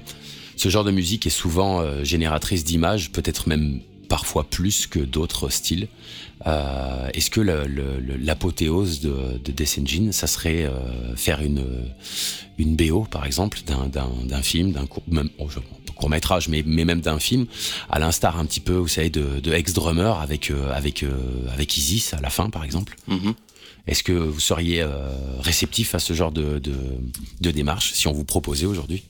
[SPEAKER 3] ce genre de musique est souvent euh, génératrice d'images, peut-être même parfois plus que d'autres styles. Euh, Est-ce que l'apothéose de, de Death Engine, ça serait euh, faire une, une BO, par exemple, d'un- film, d'un court, même, oh, court métrage, mais, mais même d'un film, à l'instar un petit peu, vous savez, de, de Ex-Drummer avec, avec, avec Isis à la fin, par exemple? Est-ce que vous seriez euh, réceptif à ce genre de, démarche si on vous proposait aujourd'hui?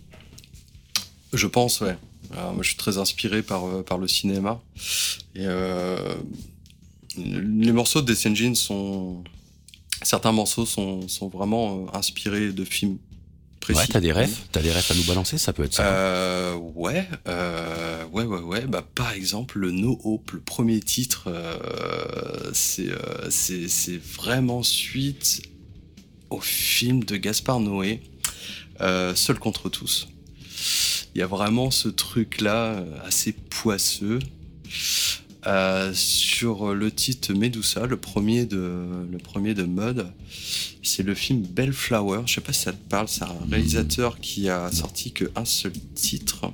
[SPEAKER 4] Je pense, ouais. Je suis très inspiré par, euh, le cinéma. Euh, les morceaux de Death Engine sont. Certains morceaux sont, vraiment inspirés de films précis.
[SPEAKER 3] Ouais, t'as des refs T'as des refs à nous balancer Ça peut être ça.
[SPEAKER 4] Euh, ouais, euh, ouais, ouais, ouais. Bah, par exemple, le No Hope, le premier titre, euh, c'est euh, c'est c'est vraiment suite au film de Gaspard Noé, euh, Seul contre tous. Il y a vraiment ce truc-là euh, assez poisseux. Euh, sur le titre Medusa, le premier de, le premier de Mud, c'est le film Bellflower. Je sais pas si ça te parle, c'est un réalisateur qui a sorti que un seul titre.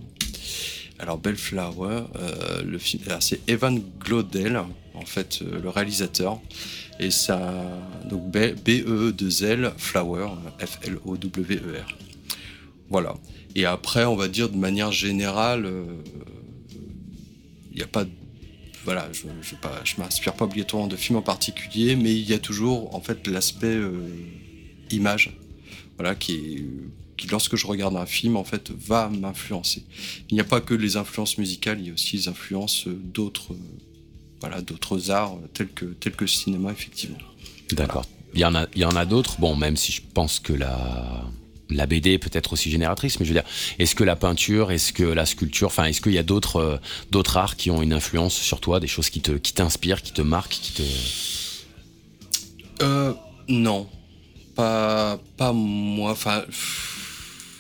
[SPEAKER 4] Alors Bellflower, euh, le film, c'est Evan Glodell, en fait, euh, le réalisateur. Et ça, donc B E 2 L Flower, F L O W E R. Voilà. Et après, on va dire de manière générale, euh, il n'y a pas voilà, je je m'inspire pas obligatoirement de films en particulier, mais il y a toujours en fait l'aspect euh, image, voilà, qui, qui lorsque je regarde un film en fait va m'influencer. Il n'y a pas que les influences musicales, il y a aussi les influences d'autres, voilà, d'autres arts tels que tels que le cinéma effectivement.
[SPEAKER 3] D'accord. Il y en a, il y en a d'autres? Bon, même si je pense que la, la BD est peut-être aussi génératrice, mais je veux dire, est-ce que la peinture, est-ce que la sculpture, enfin, est-ce qu'il y a d'autres, euh, d'autres arts qui ont une influence sur toi, des choses qui te, qui t'inspirent, qui te marquent, qui te.
[SPEAKER 4] Euh, non, pas pas moi. Enfin,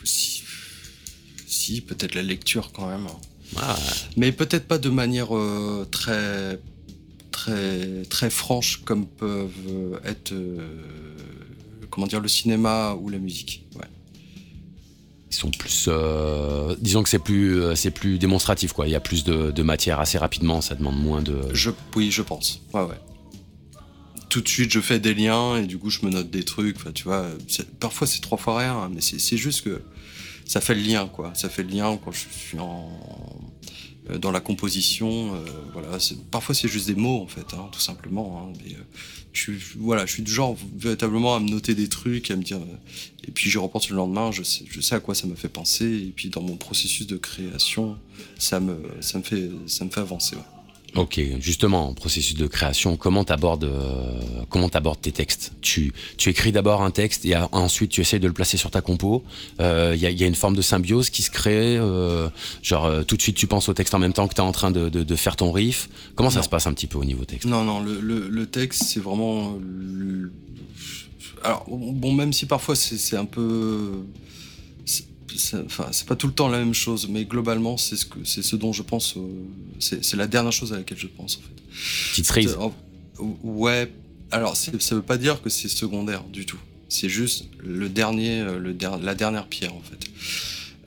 [SPEAKER 4] si, si peut-être la lecture quand même.
[SPEAKER 3] Ah,
[SPEAKER 4] Mais peut-être pas de manière euh, très, très, très franche comme peuvent être, euh, comment dire, le cinéma ou la musique. Ouais.
[SPEAKER 3] Ils sont plus, euh, disons que c'est plus, euh, c'est plus démonstratif, quoi. Il y a plus de, matière assez rapidement, ça demande moins de.
[SPEAKER 4] Je, oui, je pense. Ouais, ouais. Tout de suite, je fais des liens et du coup, je me note des trucs. Tu vois, parfois c'est trois fois rien, hein, mais c'est juste que ça fait le lien, quoi. Ça fait le lien quand je suis en, euh, dans la composition. voilà, parfois c'est juste des mots en fait, hein, tout simplement. hein, je, suis- voilà, je suis du genre véritablement à me noter des trucs, à me dire. euh, et puis je repense le lendemain, je sais, à quoi ça me fait penser. Et puis dans mon processus de création, ça me, ça me fait, ça me fait avancer.
[SPEAKER 3] Ok, justement, en processus de création, comment t'abordes, euh, comment t'abordes tes textes? Tu, tu écris d'abord un texte et ensuite tu essayes de le placer sur ta compo. Il y, a, y a une forme de symbiose qui se crée. euh, genre, euh, tout de suite tu penses au texte en même temps que tu es en train de, de- de faire ton riff. Comment ça se passe un petit peu au niveau texte?
[SPEAKER 4] Non, non, le, le- le texte, c'est vraiment. le- Alors, bon, même si parfois c'est un peu. C'est- enfin, c'est pas tout le temps la même chose, mais globalement, c'est ce que, c'est ce dont je pense. euh, c'est, la dernière chose à laquelle je pense en fait.
[SPEAKER 3] Petite cerise.
[SPEAKER 4] Ouais. Alors, ça veut pas dire que c'est secondaire du tout. C'est juste le dernier, euh, le der- la dernière pierre en fait.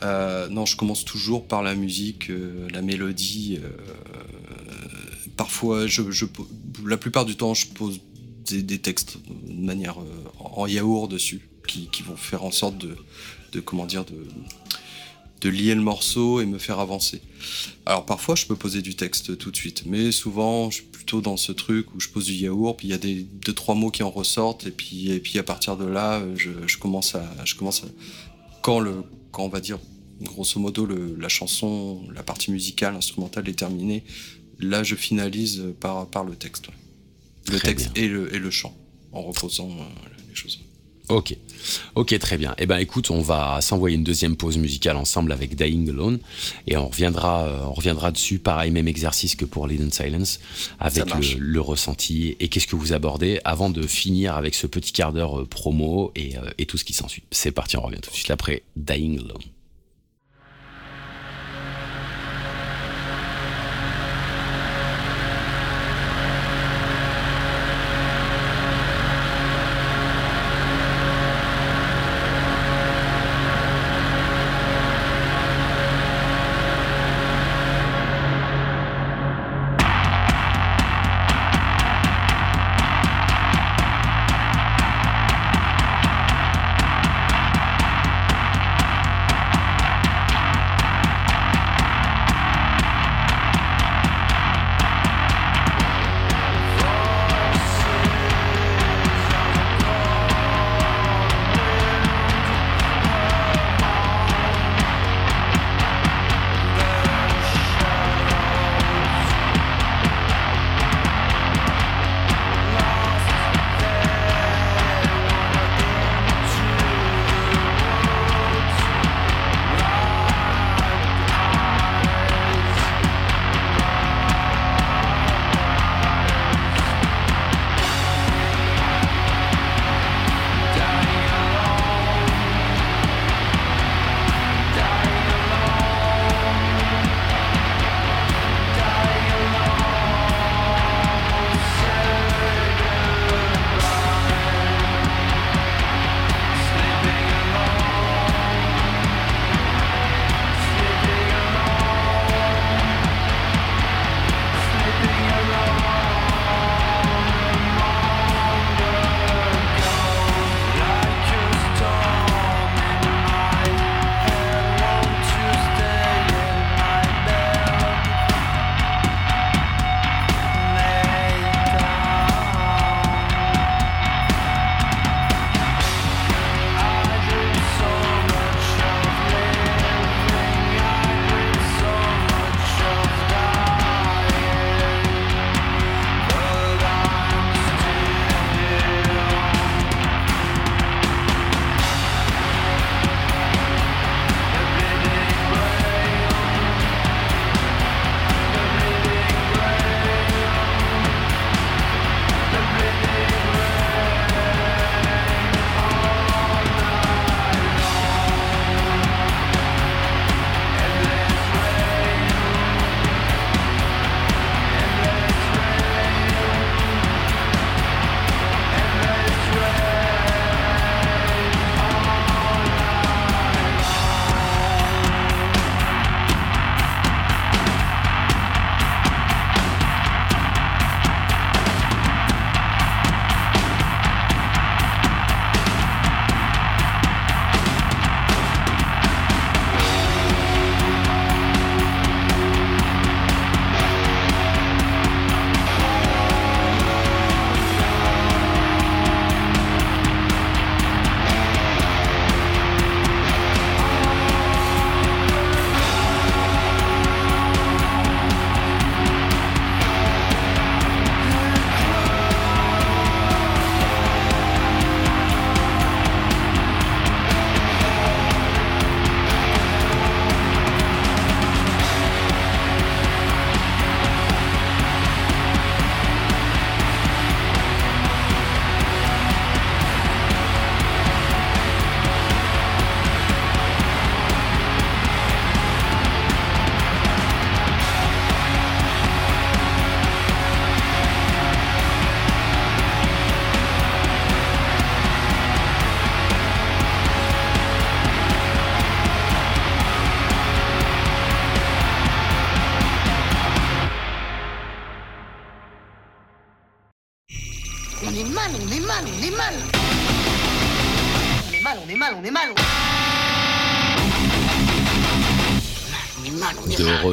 [SPEAKER 4] Euh, non, je commence toujours par la musique, euh, la mélodie. euh, parfois, je, je po- la plupart du temps, je pose des, des textes de manière en yaourt dessus, qui, qui vont faire en sorte de, de comment dire, de, de lier le morceau et me faire avancer. Alors parfois, je peux poser du texte tout de suite, mais souvent, je suis plutôt dans ce truc où je pose du yaourt, puis il y a des deux trois mots qui en ressortent, et puis et puis à partir de là, je, je commence à, je commence à, quand le, quand on va dire grosso modo le- la chanson, la partie musicale, instrumentale est terminée, là je finalise par par le texte, ouais. le
[SPEAKER 3] Très
[SPEAKER 4] texte et le et le chant, en reposant euh, les choses.
[SPEAKER 3] Ok, ok, très bien. Eh ben, écoute, on va s'envoyer une deuxième pause musicale ensemble avec Dying Alone et on reviendra, euh, on reviendra dessus. Pareil, même exercice que pour Lead in Silence, avec le, le ressenti et qu'est-ce que vous abordez avant de finir avec ce petit quart d'heure euh, promo et, euh, et tout ce qui s'ensuit? C'est parti, on revient tout de suite après Dying Alone.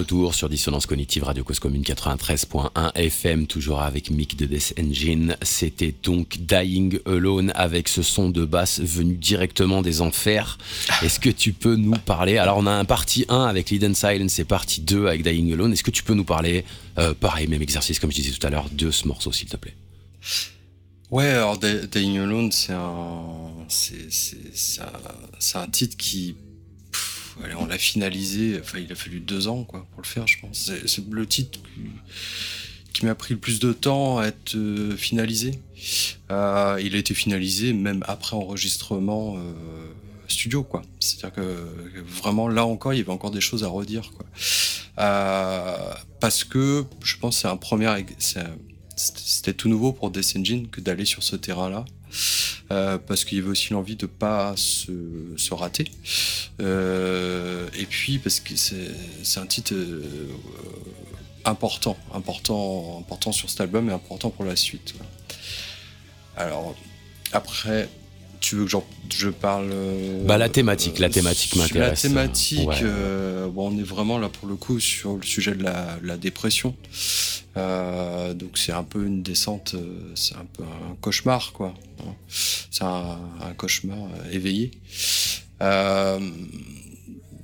[SPEAKER 3] Sur Dissonance Cognitive Radio Cause Commune 93.1 FM, toujours avec Mick de Death Engine. C'était donc Dying Alone avec ce son de basse venu directement des enfers. Est-ce que tu peux nous parler? Alors, on a un partie 1 avec Lead and Silence et partie 2 avec Dying Alone. Est-ce que tu peux nous parler, euh, pareil, même exercice comme je disais tout à l'heure, de ce morceau, s'il te plaît?
[SPEAKER 4] Ouais, alors Dying Alone, c'est un, c'est, un, titre qui, on l'a finalisé. Enfin, il a fallu deux ans, quoi, pour le faire, je pense. C'est, le titre qui, m'a pris le plus de temps à être euh, finalisé. Euh, il a été finalisé même après enregistrement euh, studio, quoi. C'est-à-dire que, vraiment là encore, il y avait encore des choses à redire, parce que je pense que c'est un premier, c'était tout nouveau pour Death Engine que d'aller sur ce terrain-là. Euh, parce qu'il y avait aussi l'envie de pas se, rater. Euh, et puis parce que c'est un titre euh, important, important, sur cet album et important pour la suite. Alors après, tu veux que j'en- je parle euh,
[SPEAKER 3] Bah, la thématique, la thématique m'intéresse.
[SPEAKER 4] La thématique,
[SPEAKER 3] Ouais.
[SPEAKER 4] euh, bon, on est vraiment là pour le coup sur le sujet de la, la dépression. Euh, donc c'est un peu une descente, c'est un peu un cauchemar quoi. hein. C'est un, un cauchemar éveillé. Euh,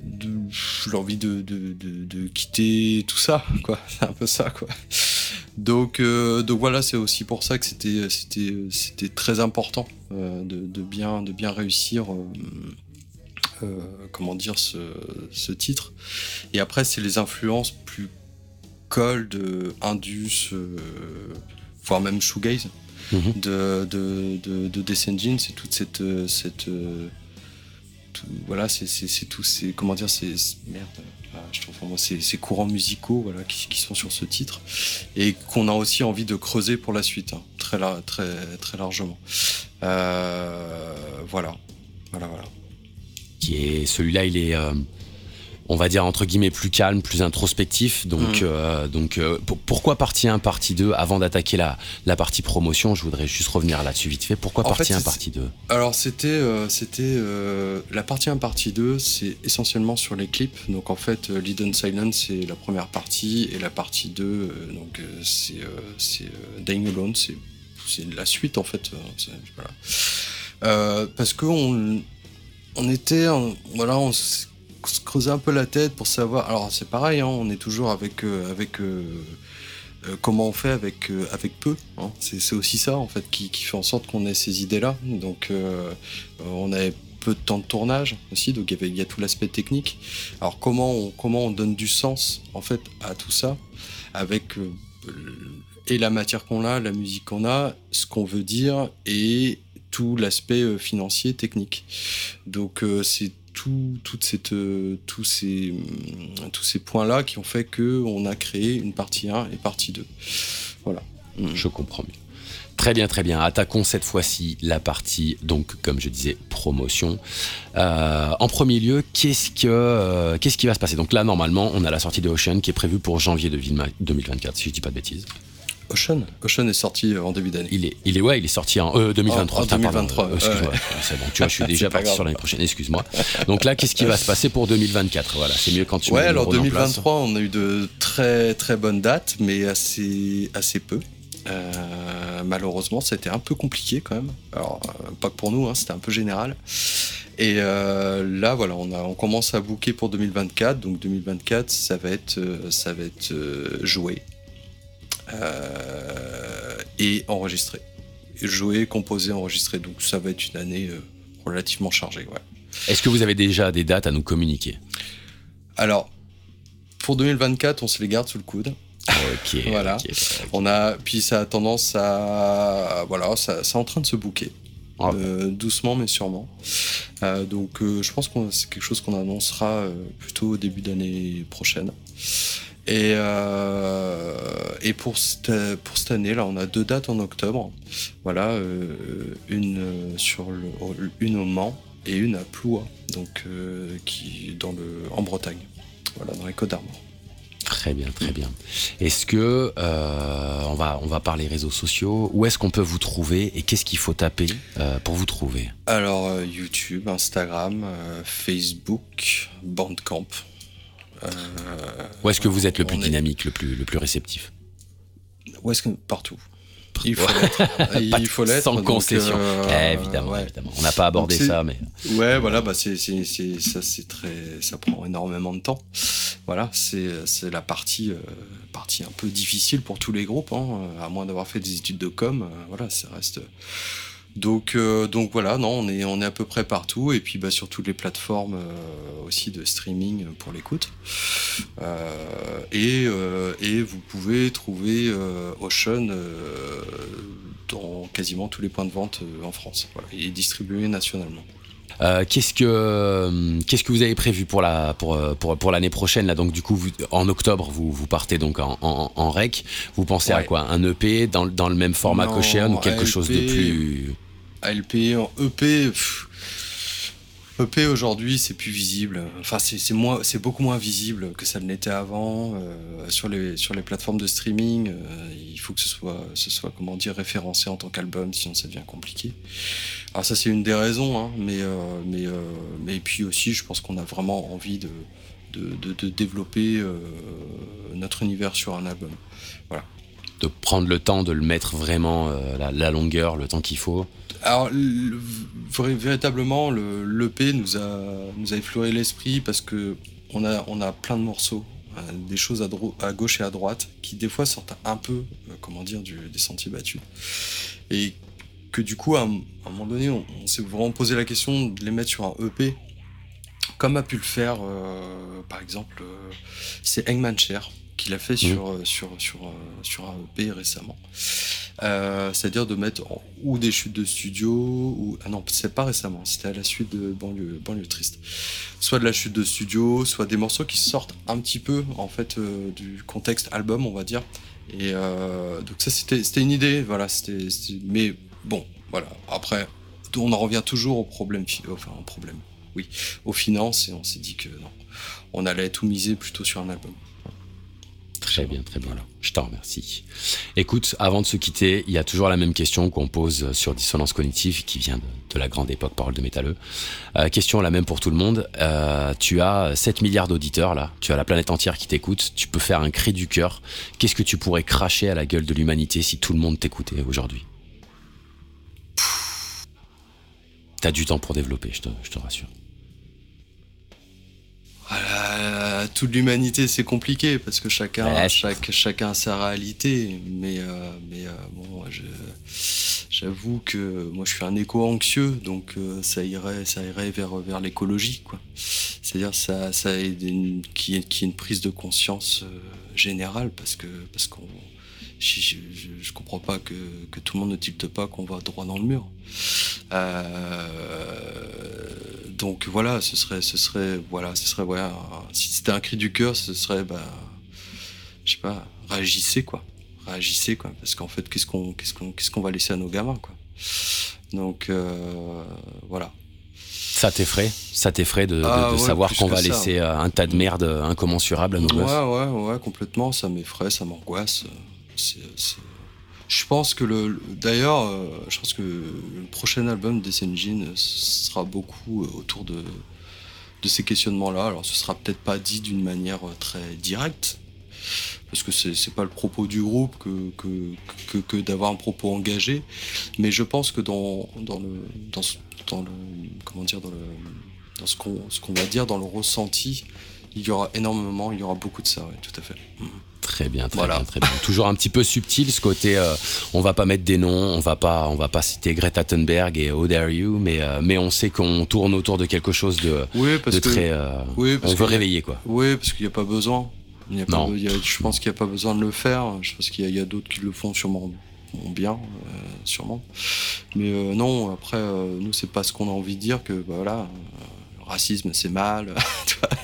[SPEAKER 4] de- j'ai envie de, de, de, de quitter tout ça, quoi. C'est un peu ça, quoi. Donc, euh, donc voilà, c'est aussi pour ça que c'était, c'était, c'était très important euh, de, de bien, de bien réussir. euh, comment dire ce, ce titre. Et après, c'est les influences plus cold, indus, voire même shoegaze
[SPEAKER 3] Mhm.
[SPEAKER 4] de, de, de, de Death Engine. C'est toute cette, cette tout- voilà, c'est c'est- c'est comment dire, ces ces- merde. Ah, Je trouve vraiment ces, ces courants musicaux voilà, qui, sont sur ce titre et qu'on a aussi envie de creuser pour la suite, hein, très, la- très, très largement. Euh, voilà. Voilà, voilà.
[SPEAKER 3] celui-là, il est, euh, on va dire entre guillemets plus calme, plus introspectif. Donc,
[SPEAKER 4] Mm.
[SPEAKER 3] euh, donc euh, pour- pourquoi partie 1, partie 2 Avant d'attaquer la, la partie promotion, je voudrais juste revenir là-dessus vite fait. Pourquoi
[SPEAKER 4] En
[SPEAKER 3] partie
[SPEAKER 4] fait,
[SPEAKER 3] 1,
[SPEAKER 4] c'est-
[SPEAKER 3] partie 2
[SPEAKER 4] Alors c'était euh, c'était la partie 1, partie 2, c'est essentiellement sur les clips. Donc en fait, Lead and Silence c'est la première partie et la partie 2 euh, donc euh, c'est c'est Dying Alone, c'est c'est la suite en fait. voilà. Parce que on on était voilà on se creusait un peu la tête pour savoir. Alors c'est pareil, hein, on est toujours avec euh, avec euh, euh, comment on fait avec, euh, avec peu. hein. C'est aussi ça en fait qui, qui fait en sorte qu'on ait ces idées-là. Donc euh, euh, on avait peu de temps de tournage aussi, donc il y, a tout l'aspect technique. Alors comment on, comment on donne du sens en fait à tout ça avec et la matière qu'on a, la musique qu'on a, ce qu'on veut dire et tout l'aspect financier, technique. Donc c'est euh, tous ces, hum, tous ces points-là qui ont fait que on a créé une partie 1 et partie 2. Voilà. Mm.
[SPEAKER 3] Je comprends mieux. Très bien, très bien. Attaquons cette fois-ci la partie, donc, comme je disais, promotion. Euh, en premier lieu, qu'est-ce, que, euh, qu'est-ce qui va se passer? Donc là, normalement, on a la sortie de Ocean qui est prévue pour janvier 2024, si je dis pas de bêtises.
[SPEAKER 4] Ocean, Ocean est sorti euh, en début d'année.
[SPEAKER 3] Il est, il est, ouais, il est sorti en euh, 2023.
[SPEAKER 4] En- en
[SPEAKER 3] putain, pardon.
[SPEAKER 4] 2023,
[SPEAKER 3] Euh, excuse-moi.
[SPEAKER 4] ouais.
[SPEAKER 3] C'est bon, tu vois, je suis déjà parti
[SPEAKER 4] grave.
[SPEAKER 3] sur l'année prochaine. Excuse-moi. Donc là, qu'est-ce qui va se passer pour 2024 Voilà, c'est mieux quand tu
[SPEAKER 4] Ouais, alors
[SPEAKER 3] rôle en place.
[SPEAKER 4] 2023, on a eu de très très bonnes dates, mais assez, assez peu. Euh, malheureusement, c'était un peu compliqué quand même. Alors, euh, pas que pour nous, hein, c'était un peu général. Et euh, là, voilà, on, a, on commence à booker pour 2024. Donc 2024, ça va être, euh, ça va être euh, joué euh, et enregistré. Joué, composé, enregistré. Donc ça va être une année euh, relativement chargée. Ouais.
[SPEAKER 3] Est-ce que vous avez déjà des dates à nous communiquer?
[SPEAKER 4] Alors, pour 2024, on se les garde sous le coude.
[SPEAKER 3] Ok.
[SPEAKER 4] Voilà. On a, puis ça a tendance à, voilà, ça, c'est en train de se bouquer,
[SPEAKER 3] Ah,
[SPEAKER 4] euh, doucement mais sûrement. Euh, donc, euh, je pense que c'est quelque chose qu'on annoncera euh, plutôt au début d'année prochaine. Et, euh, et pour cette, pour cette année là, on a deux dates en octobre. Voilà, euh, une sur le, une au Mans et une à Ploua, donc euh, qui dans le en Bretagne. Voilà, dans les Côtes d'Armor.
[SPEAKER 3] Très bien, très bien. Est-ce que euh, on va on va parler réseaux sociaux Où est-ce qu'on peut vous trouver et qu'est-ce qu'il faut taper euh, pour vous trouver?
[SPEAKER 4] Alors euh, YouTube, Instagram, Facebook, Bandcamp.
[SPEAKER 3] Où est-ce que vous êtes le plus
[SPEAKER 4] est-
[SPEAKER 3] dynamique, le plus le plus réceptif?
[SPEAKER 4] Où est-ce que partout Il faut
[SPEAKER 3] Ouais.
[SPEAKER 4] l'être.
[SPEAKER 3] Sans
[SPEAKER 4] donc,
[SPEAKER 3] concession.
[SPEAKER 4] euh,
[SPEAKER 3] Eh, évidemment,
[SPEAKER 4] ouais.
[SPEAKER 3] évidemment. On n'a pas abordé ça, mais
[SPEAKER 4] Ouais, voilà, bah c'est, ça, c'est très, ça prend énormément de temps. Voilà, c'est, c'est la partie, euh, partie un peu difficile pour tous les groupes, hein, à moins d'avoir fait des études de com. euh, voilà, ça reste. Donc, euh, donc voilà, non, on est, on est à peu près partout, et puis bah, sur toutes les plateformes euh, aussi de streaming pour l'écoute. Euh, et, et vous pouvez trouver Ocean dans quasiment tous les points de vente en France. Voilà, est distribué nationalement.
[SPEAKER 3] Euh, qu'est-ce que euh, qu'est-ce que vous avez prévu pour la pour pour, pour l'année prochaine là? Donc du coup vous- en octobre vous vous partez donc en, en, en rec vous pensez à quoi? Un EP dans, le- dans le même format qu'Ocean ou quelque chose de plus
[SPEAKER 4] En EP, EP aujourd'hui c'est plus visible. Enfin c'est moins, c'est beaucoup moins visible que ça ne l'était avant. Euh, sur les sur les plateformes de streaming, euh, il faut que ce soit ce soit comment dire référencé en tant qu'album, sinon ça devient compliqué. Alors ça c'est une des raisons, hein, mais euh, mais mais puis aussi je pense qu'on a vraiment envie de de, de, développer notre univers sur un album.
[SPEAKER 3] de prendre le temps de le mettre vraiment la, la longueur le temps qu'il faut
[SPEAKER 4] Alors, véritablement, le l'EP nous a, nous effleuré l'esprit parce que on a, plein de morceaux, euh, des choses à, gauche et à droite qui, des fois, sortent un peu, euh, comment dire, des sentiers battus. Et que, du coup, à un, moment donné, on, s'est vraiment posé la question de les mettre sur un EP, comme a pu le faire, euh, par exemple, c'est Hangman Cher qui l'a fait sur, euh, sur, sur, euh, sur un EP récemment. Euh, c'est-à-dire de mettre en- ou des chutes de studio ou ah non c'est pas récemment c'était à la suite de banlieue banlieue triste. Soit de la chute de studio soit des morceaux qui sortent un petit peu en fait euh, du contexte album on va dire. Et euh, donc ça c'était une idée voilà c'était mais bon voilà. Après on en revient toujours au problème fi- enfin au problème oui aux finances et on s'est dit que non on allait tout miser plutôt sur un album
[SPEAKER 3] Très bien, très bien. Je t'en remercie. Écoute, avant de se quitter, il y a toujours la même question qu'on pose sur Dissonance Cognitive, qui vient de, la grande époque Parole de Métalleux. Euh, question la même pour tout le monde. Euh, tu as 7 milliards d'auditeurs, là. Tu as la planète entière qui t'écoute. Tu peux faire un cri du cœur. Qu'est-ce que tu pourrais cracher à la gueule de l'humanité si tout le monde t'écoutait aujourd'hui? T'as du temps pour développer, je te rassure.
[SPEAKER 4] Toute l'humanité, c'est compliqué parce que chacun,
[SPEAKER 3] Ouais.
[SPEAKER 4] chaque, chacun a sa réalité. Mais, euh, mais euh, bon, j'avoue que moi, je suis un éco-anxieux, donc euh, ça irait, ça irait vers, vers l'écologie, quoi. C'est-à-dire ça, ça aide une, qu'il y ait, qu'il y ait une prise de conscience générale parce que parce qu'on je, je, je- je comprends pas que, que tout le monde ne tilte pas qu'on va droit dans le mur. Euh, donc voilà, ce serait, ce serait, voilà, ce serait, ouais, un- si c'était un cri du cœur, ce serait, bah, je sais pas, réagissez quoi, réagissez quoi, parce qu'en fait, qu'est-ce qu'on, qu'est-ce qu'on, qu'est-ce qu'on va laisser à nos gamins quoi. Donc euh, voilà.
[SPEAKER 3] Ça t'effraie Ça t'effraie de, de-
[SPEAKER 4] Ah
[SPEAKER 3] de
[SPEAKER 4] ouais,
[SPEAKER 3] savoir qu'on va laisser euh, un tas de merde incommensurable à nos
[SPEAKER 4] Ouais,
[SPEAKER 3] gosses?
[SPEAKER 4] ouais, ouais, complètement. Ça m'effraie, ça m'angoisse. Je pense que le, le- d'ailleurs, euh, je pense que le prochain album des Engine sera beaucoup euh, autour de, de ces questionnements-là. Alors, ce sera peut-être pas dit d'une manière euh, très directe, parce que c'est, c'est pas le propos du groupe que, que, que, d'avoir un propos engagé, mais je pense que dans, dans le, dans, dans le, comment dire, dans le, dans ce qu'on, ce qu'on va dire, dans le ressenti, il y aura énormément, il y aura beaucoup de ça, ouais, tout à fait. Mhm.
[SPEAKER 3] Très bien, très
[SPEAKER 4] Voilà.
[SPEAKER 3] bien, très bien. Toujours un petit peu subtil ce côté. euh, on va pas mettre des noms, on va pas, on va pas citer Greta Thunberg et How Dare You, mais euh, mais on sait qu'on tourne autour de quelque chose de,
[SPEAKER 4] Oui, parce
[SPEAKER 3] de
[SPEAKER 4] que,
[SPEAKER 3] très. euh,
[SPEAKER 4] oui, parce
[SPEAKER 3] on veut réveiller quoi.
[SPEAKER 4] Oui, parce qu'il n'y a pas besoin. Il y a pas
[SPEAKER 3] Non.
[SPEAKER 4] be- il y a- je pense qu'il n'y a pas besoin de le faire. Je pense qu'il y a, d'autres qui le font sûrement bien, euh, sûrement. Mais non, après, nous, c'est pas ce qu'on a envie de dire que bah, voilà, racisme, c'est mal.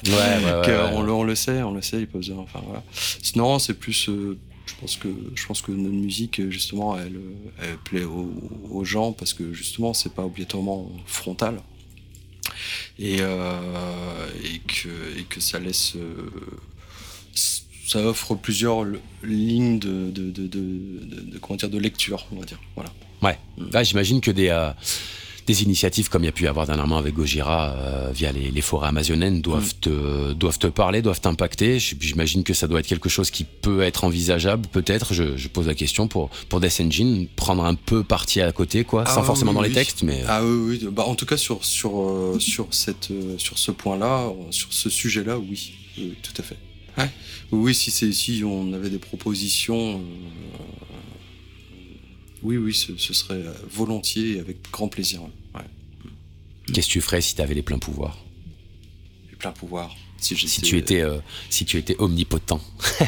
[SPEAKER 3] Ouais, ouais, ouais,
[SPEAKER 4] on, le, on le sait, on le sait, il n'y a pas besoin. Enfin, voilà. Sinon, c'est plus. euh, je pense que je pense que notre musique justement elle, elle plaît aux, aux gens parce que justement c'est pas obligatoirement frontal et, euh, et que et que ça laisse euh, ça offre plusieurs lignes de, de, de, de, de- de- comment dire, de lecture, on va dire. Voilà.
[SPEAKER 3] Ouais. Là, j'imagine que des, euh, des initiatives comme il y a pu y avoir dernièrement avec Gojira euh, via les, les forêts amazoniennes doivent, te, doivent te parler, doivent t'impacter. J'imagine que ça doit être quelque chose qui peut être envisageable, peut-être. Je, je pose la question pour, pour Death Engine, prendre un peu parti à côté, quoi,
[SPEAKER 4] Ah,
[SPEAKER 3] sans forcément
[SPEAKER 4] oui,
[SPEAKER 3] dans les
[SPEAKER 4] oui.
[SPEAKER 3] textes, mais.
[SPEAKER 4] Ah oui, oui. Bah, en tout cas, sur, sur, euh, sur, cette, euh, sur ce point-là, euh, sur ce sujet-là, oui. Oui, tout à fait. Oui, oui, si, c'est- si on avait des propositions, euh, oui, oui, ce, ce serait euh, volontiers et avec grand plaisir. Ouais.
[SPEAKER 3] Qu'est-ce que tu ferais si tu avais les pleins pouvoirs?
[SPEAKER 4] Et plein pouvoir. Si,
[SPEAKER 3] si
[SPEAKER 4] j'étais-
[SPEAKER 3] tu étais, euh, si tu étais omnipotent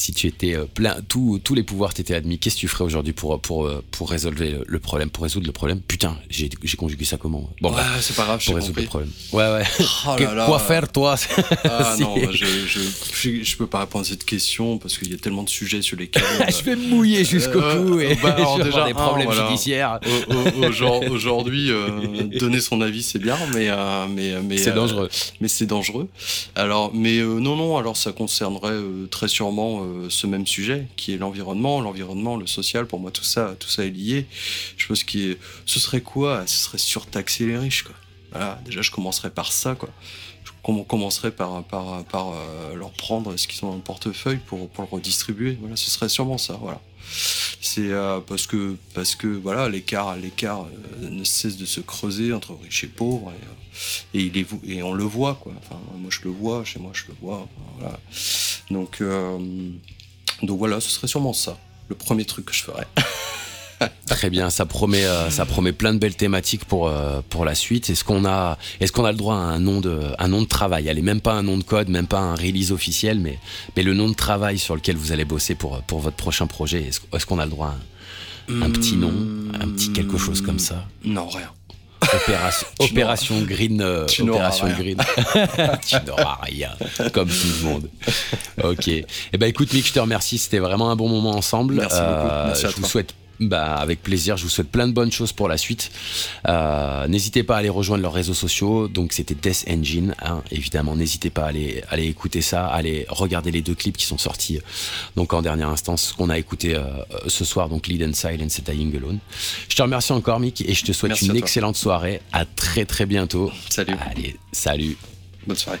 [SPEAKER 3] Si tu étais euh, plein, tous tous les pouvoirs t'étaient admis, qu'est-ce que tu ferais aujourd'hui pour, pour, euh, pour résolver le, problème, pour résoudre le problème? Putain, j'ai j'ai conjugué ça comment? Bon, bah,
[SPEAKER 4] Ah, c'est pas grave,
[SPEAKER 3] pour résoudre le problème. Ouais, ouais.
[SPEAKER 4] Oh là là.
[SPEAKER 3] Quoi faire, toi?
[SPEAKER 4] Ah
[SPEAKER 3] Si.
[SPEAKER 4] non, bah, je, je, je, je peux pas répondre à cette question parce qu'il y a tellement de sujets sur lesquels.
[SPEAKER 3] Je vais me mouiller jusqu'au
[SPEAKER 4] Euh,
[SPEAKER 3] cou et
[SPEAKER 4] bah, alors déjà,
[SPEAKER 3] des problèmes
[SPEAKER 4] voilà.
[SPEAKER 3] judiciaires.
[SPEAKER 4] Au- au- aujourd- Aujourd'hui, euh, donner son avis, c'est bien, mais euh, mais mais
[SPEAKER 3] C'est
[SPEAKER 4] euh,
[SPEAKER 3] dangereux.
[SPEAKER 4] mais c'est dangereux. Alors, mais euh, non, non. Alors, ça concernerait euh, très sûrement euh, ce même sujet, qui est l'environnement, l'environnement, le social. Pour moi, tout ça, tout ça est lié. Je pense que ce serait quoi? Ce serait surtaxer les riches, quoi. Déjà, je commencerais par ça, quoi. Je com- commencerais par par euh, leur prendre ce qu'ils ont dans le portefeuille pour pour le redistribuer. Voilà, ce serait sûrement ça. Voilà. C'est euh, parce que parce que voilà l'écart l'écart ne cesse de se creuser entre riches et pauvres et, il est et on le voit quoi. Enfin moi je le vois chez moi je le vois. Donc euh, donc voilà ce serait sûrement ça le premier truc que je ferais.
[SPEAKER 3] Très bien, ça promet, euh, ça promet plein de belles thématiques pour, euh, pour la suite. Est-ce qu'on a, est-ce qu'on a le droit à un nom de, un nom de travail? Allez, même pas un nom de code, même pas un release officiel, mais, mais le nom de travail sur lequel vous allez bosser pour, pour votre prochain projet. Est-ce, qu'on a le droit à un, un petit nom, un petit quelque chose comme ça?
[SPEAKER 4] Non rien.
[SPEAKER 3] Opération, Green, euh,
[SPEAKER 4] tu
[SPEAKER 3] Opération
[SPEAKER 4] rien.
[SPEAKER 3] Green. tu n'auras rien, comme tout le monde. Ok. Eh ben, écoute, Mick, je te remercie. C'était vraiment un bon moment ensemble. Euh,
[SPEAKER 4] Merci beaucoup. Merci à
[SPEAKER 3] je vous souhaite. Bah, avec plaisir, je vous souhaite plein de bonnes choses pour la suite. Euh, n'hésitez pas à aller rejoindre leurs réseaux sociaux. Donc c'était Death Engine, hein, évidemment. N'hésitez pas à aller, à aller écouter ça, à aller regarder les deux clips qui sont sortis. Donc en dernière instance, qu'on a écouté euh, ce soir, donc Lead and Silence et Dying Alone. Je te remercie encore, Mick, et je te souhaite
[SPEAKER 4] Merci
[SPEAKER 3] une excellente soirée. À très très bientôt.
[SPEAKER 4] Salut.
[SPEAKER 3] Allez, salut.
[SPEAKER 4] Bonne soirée.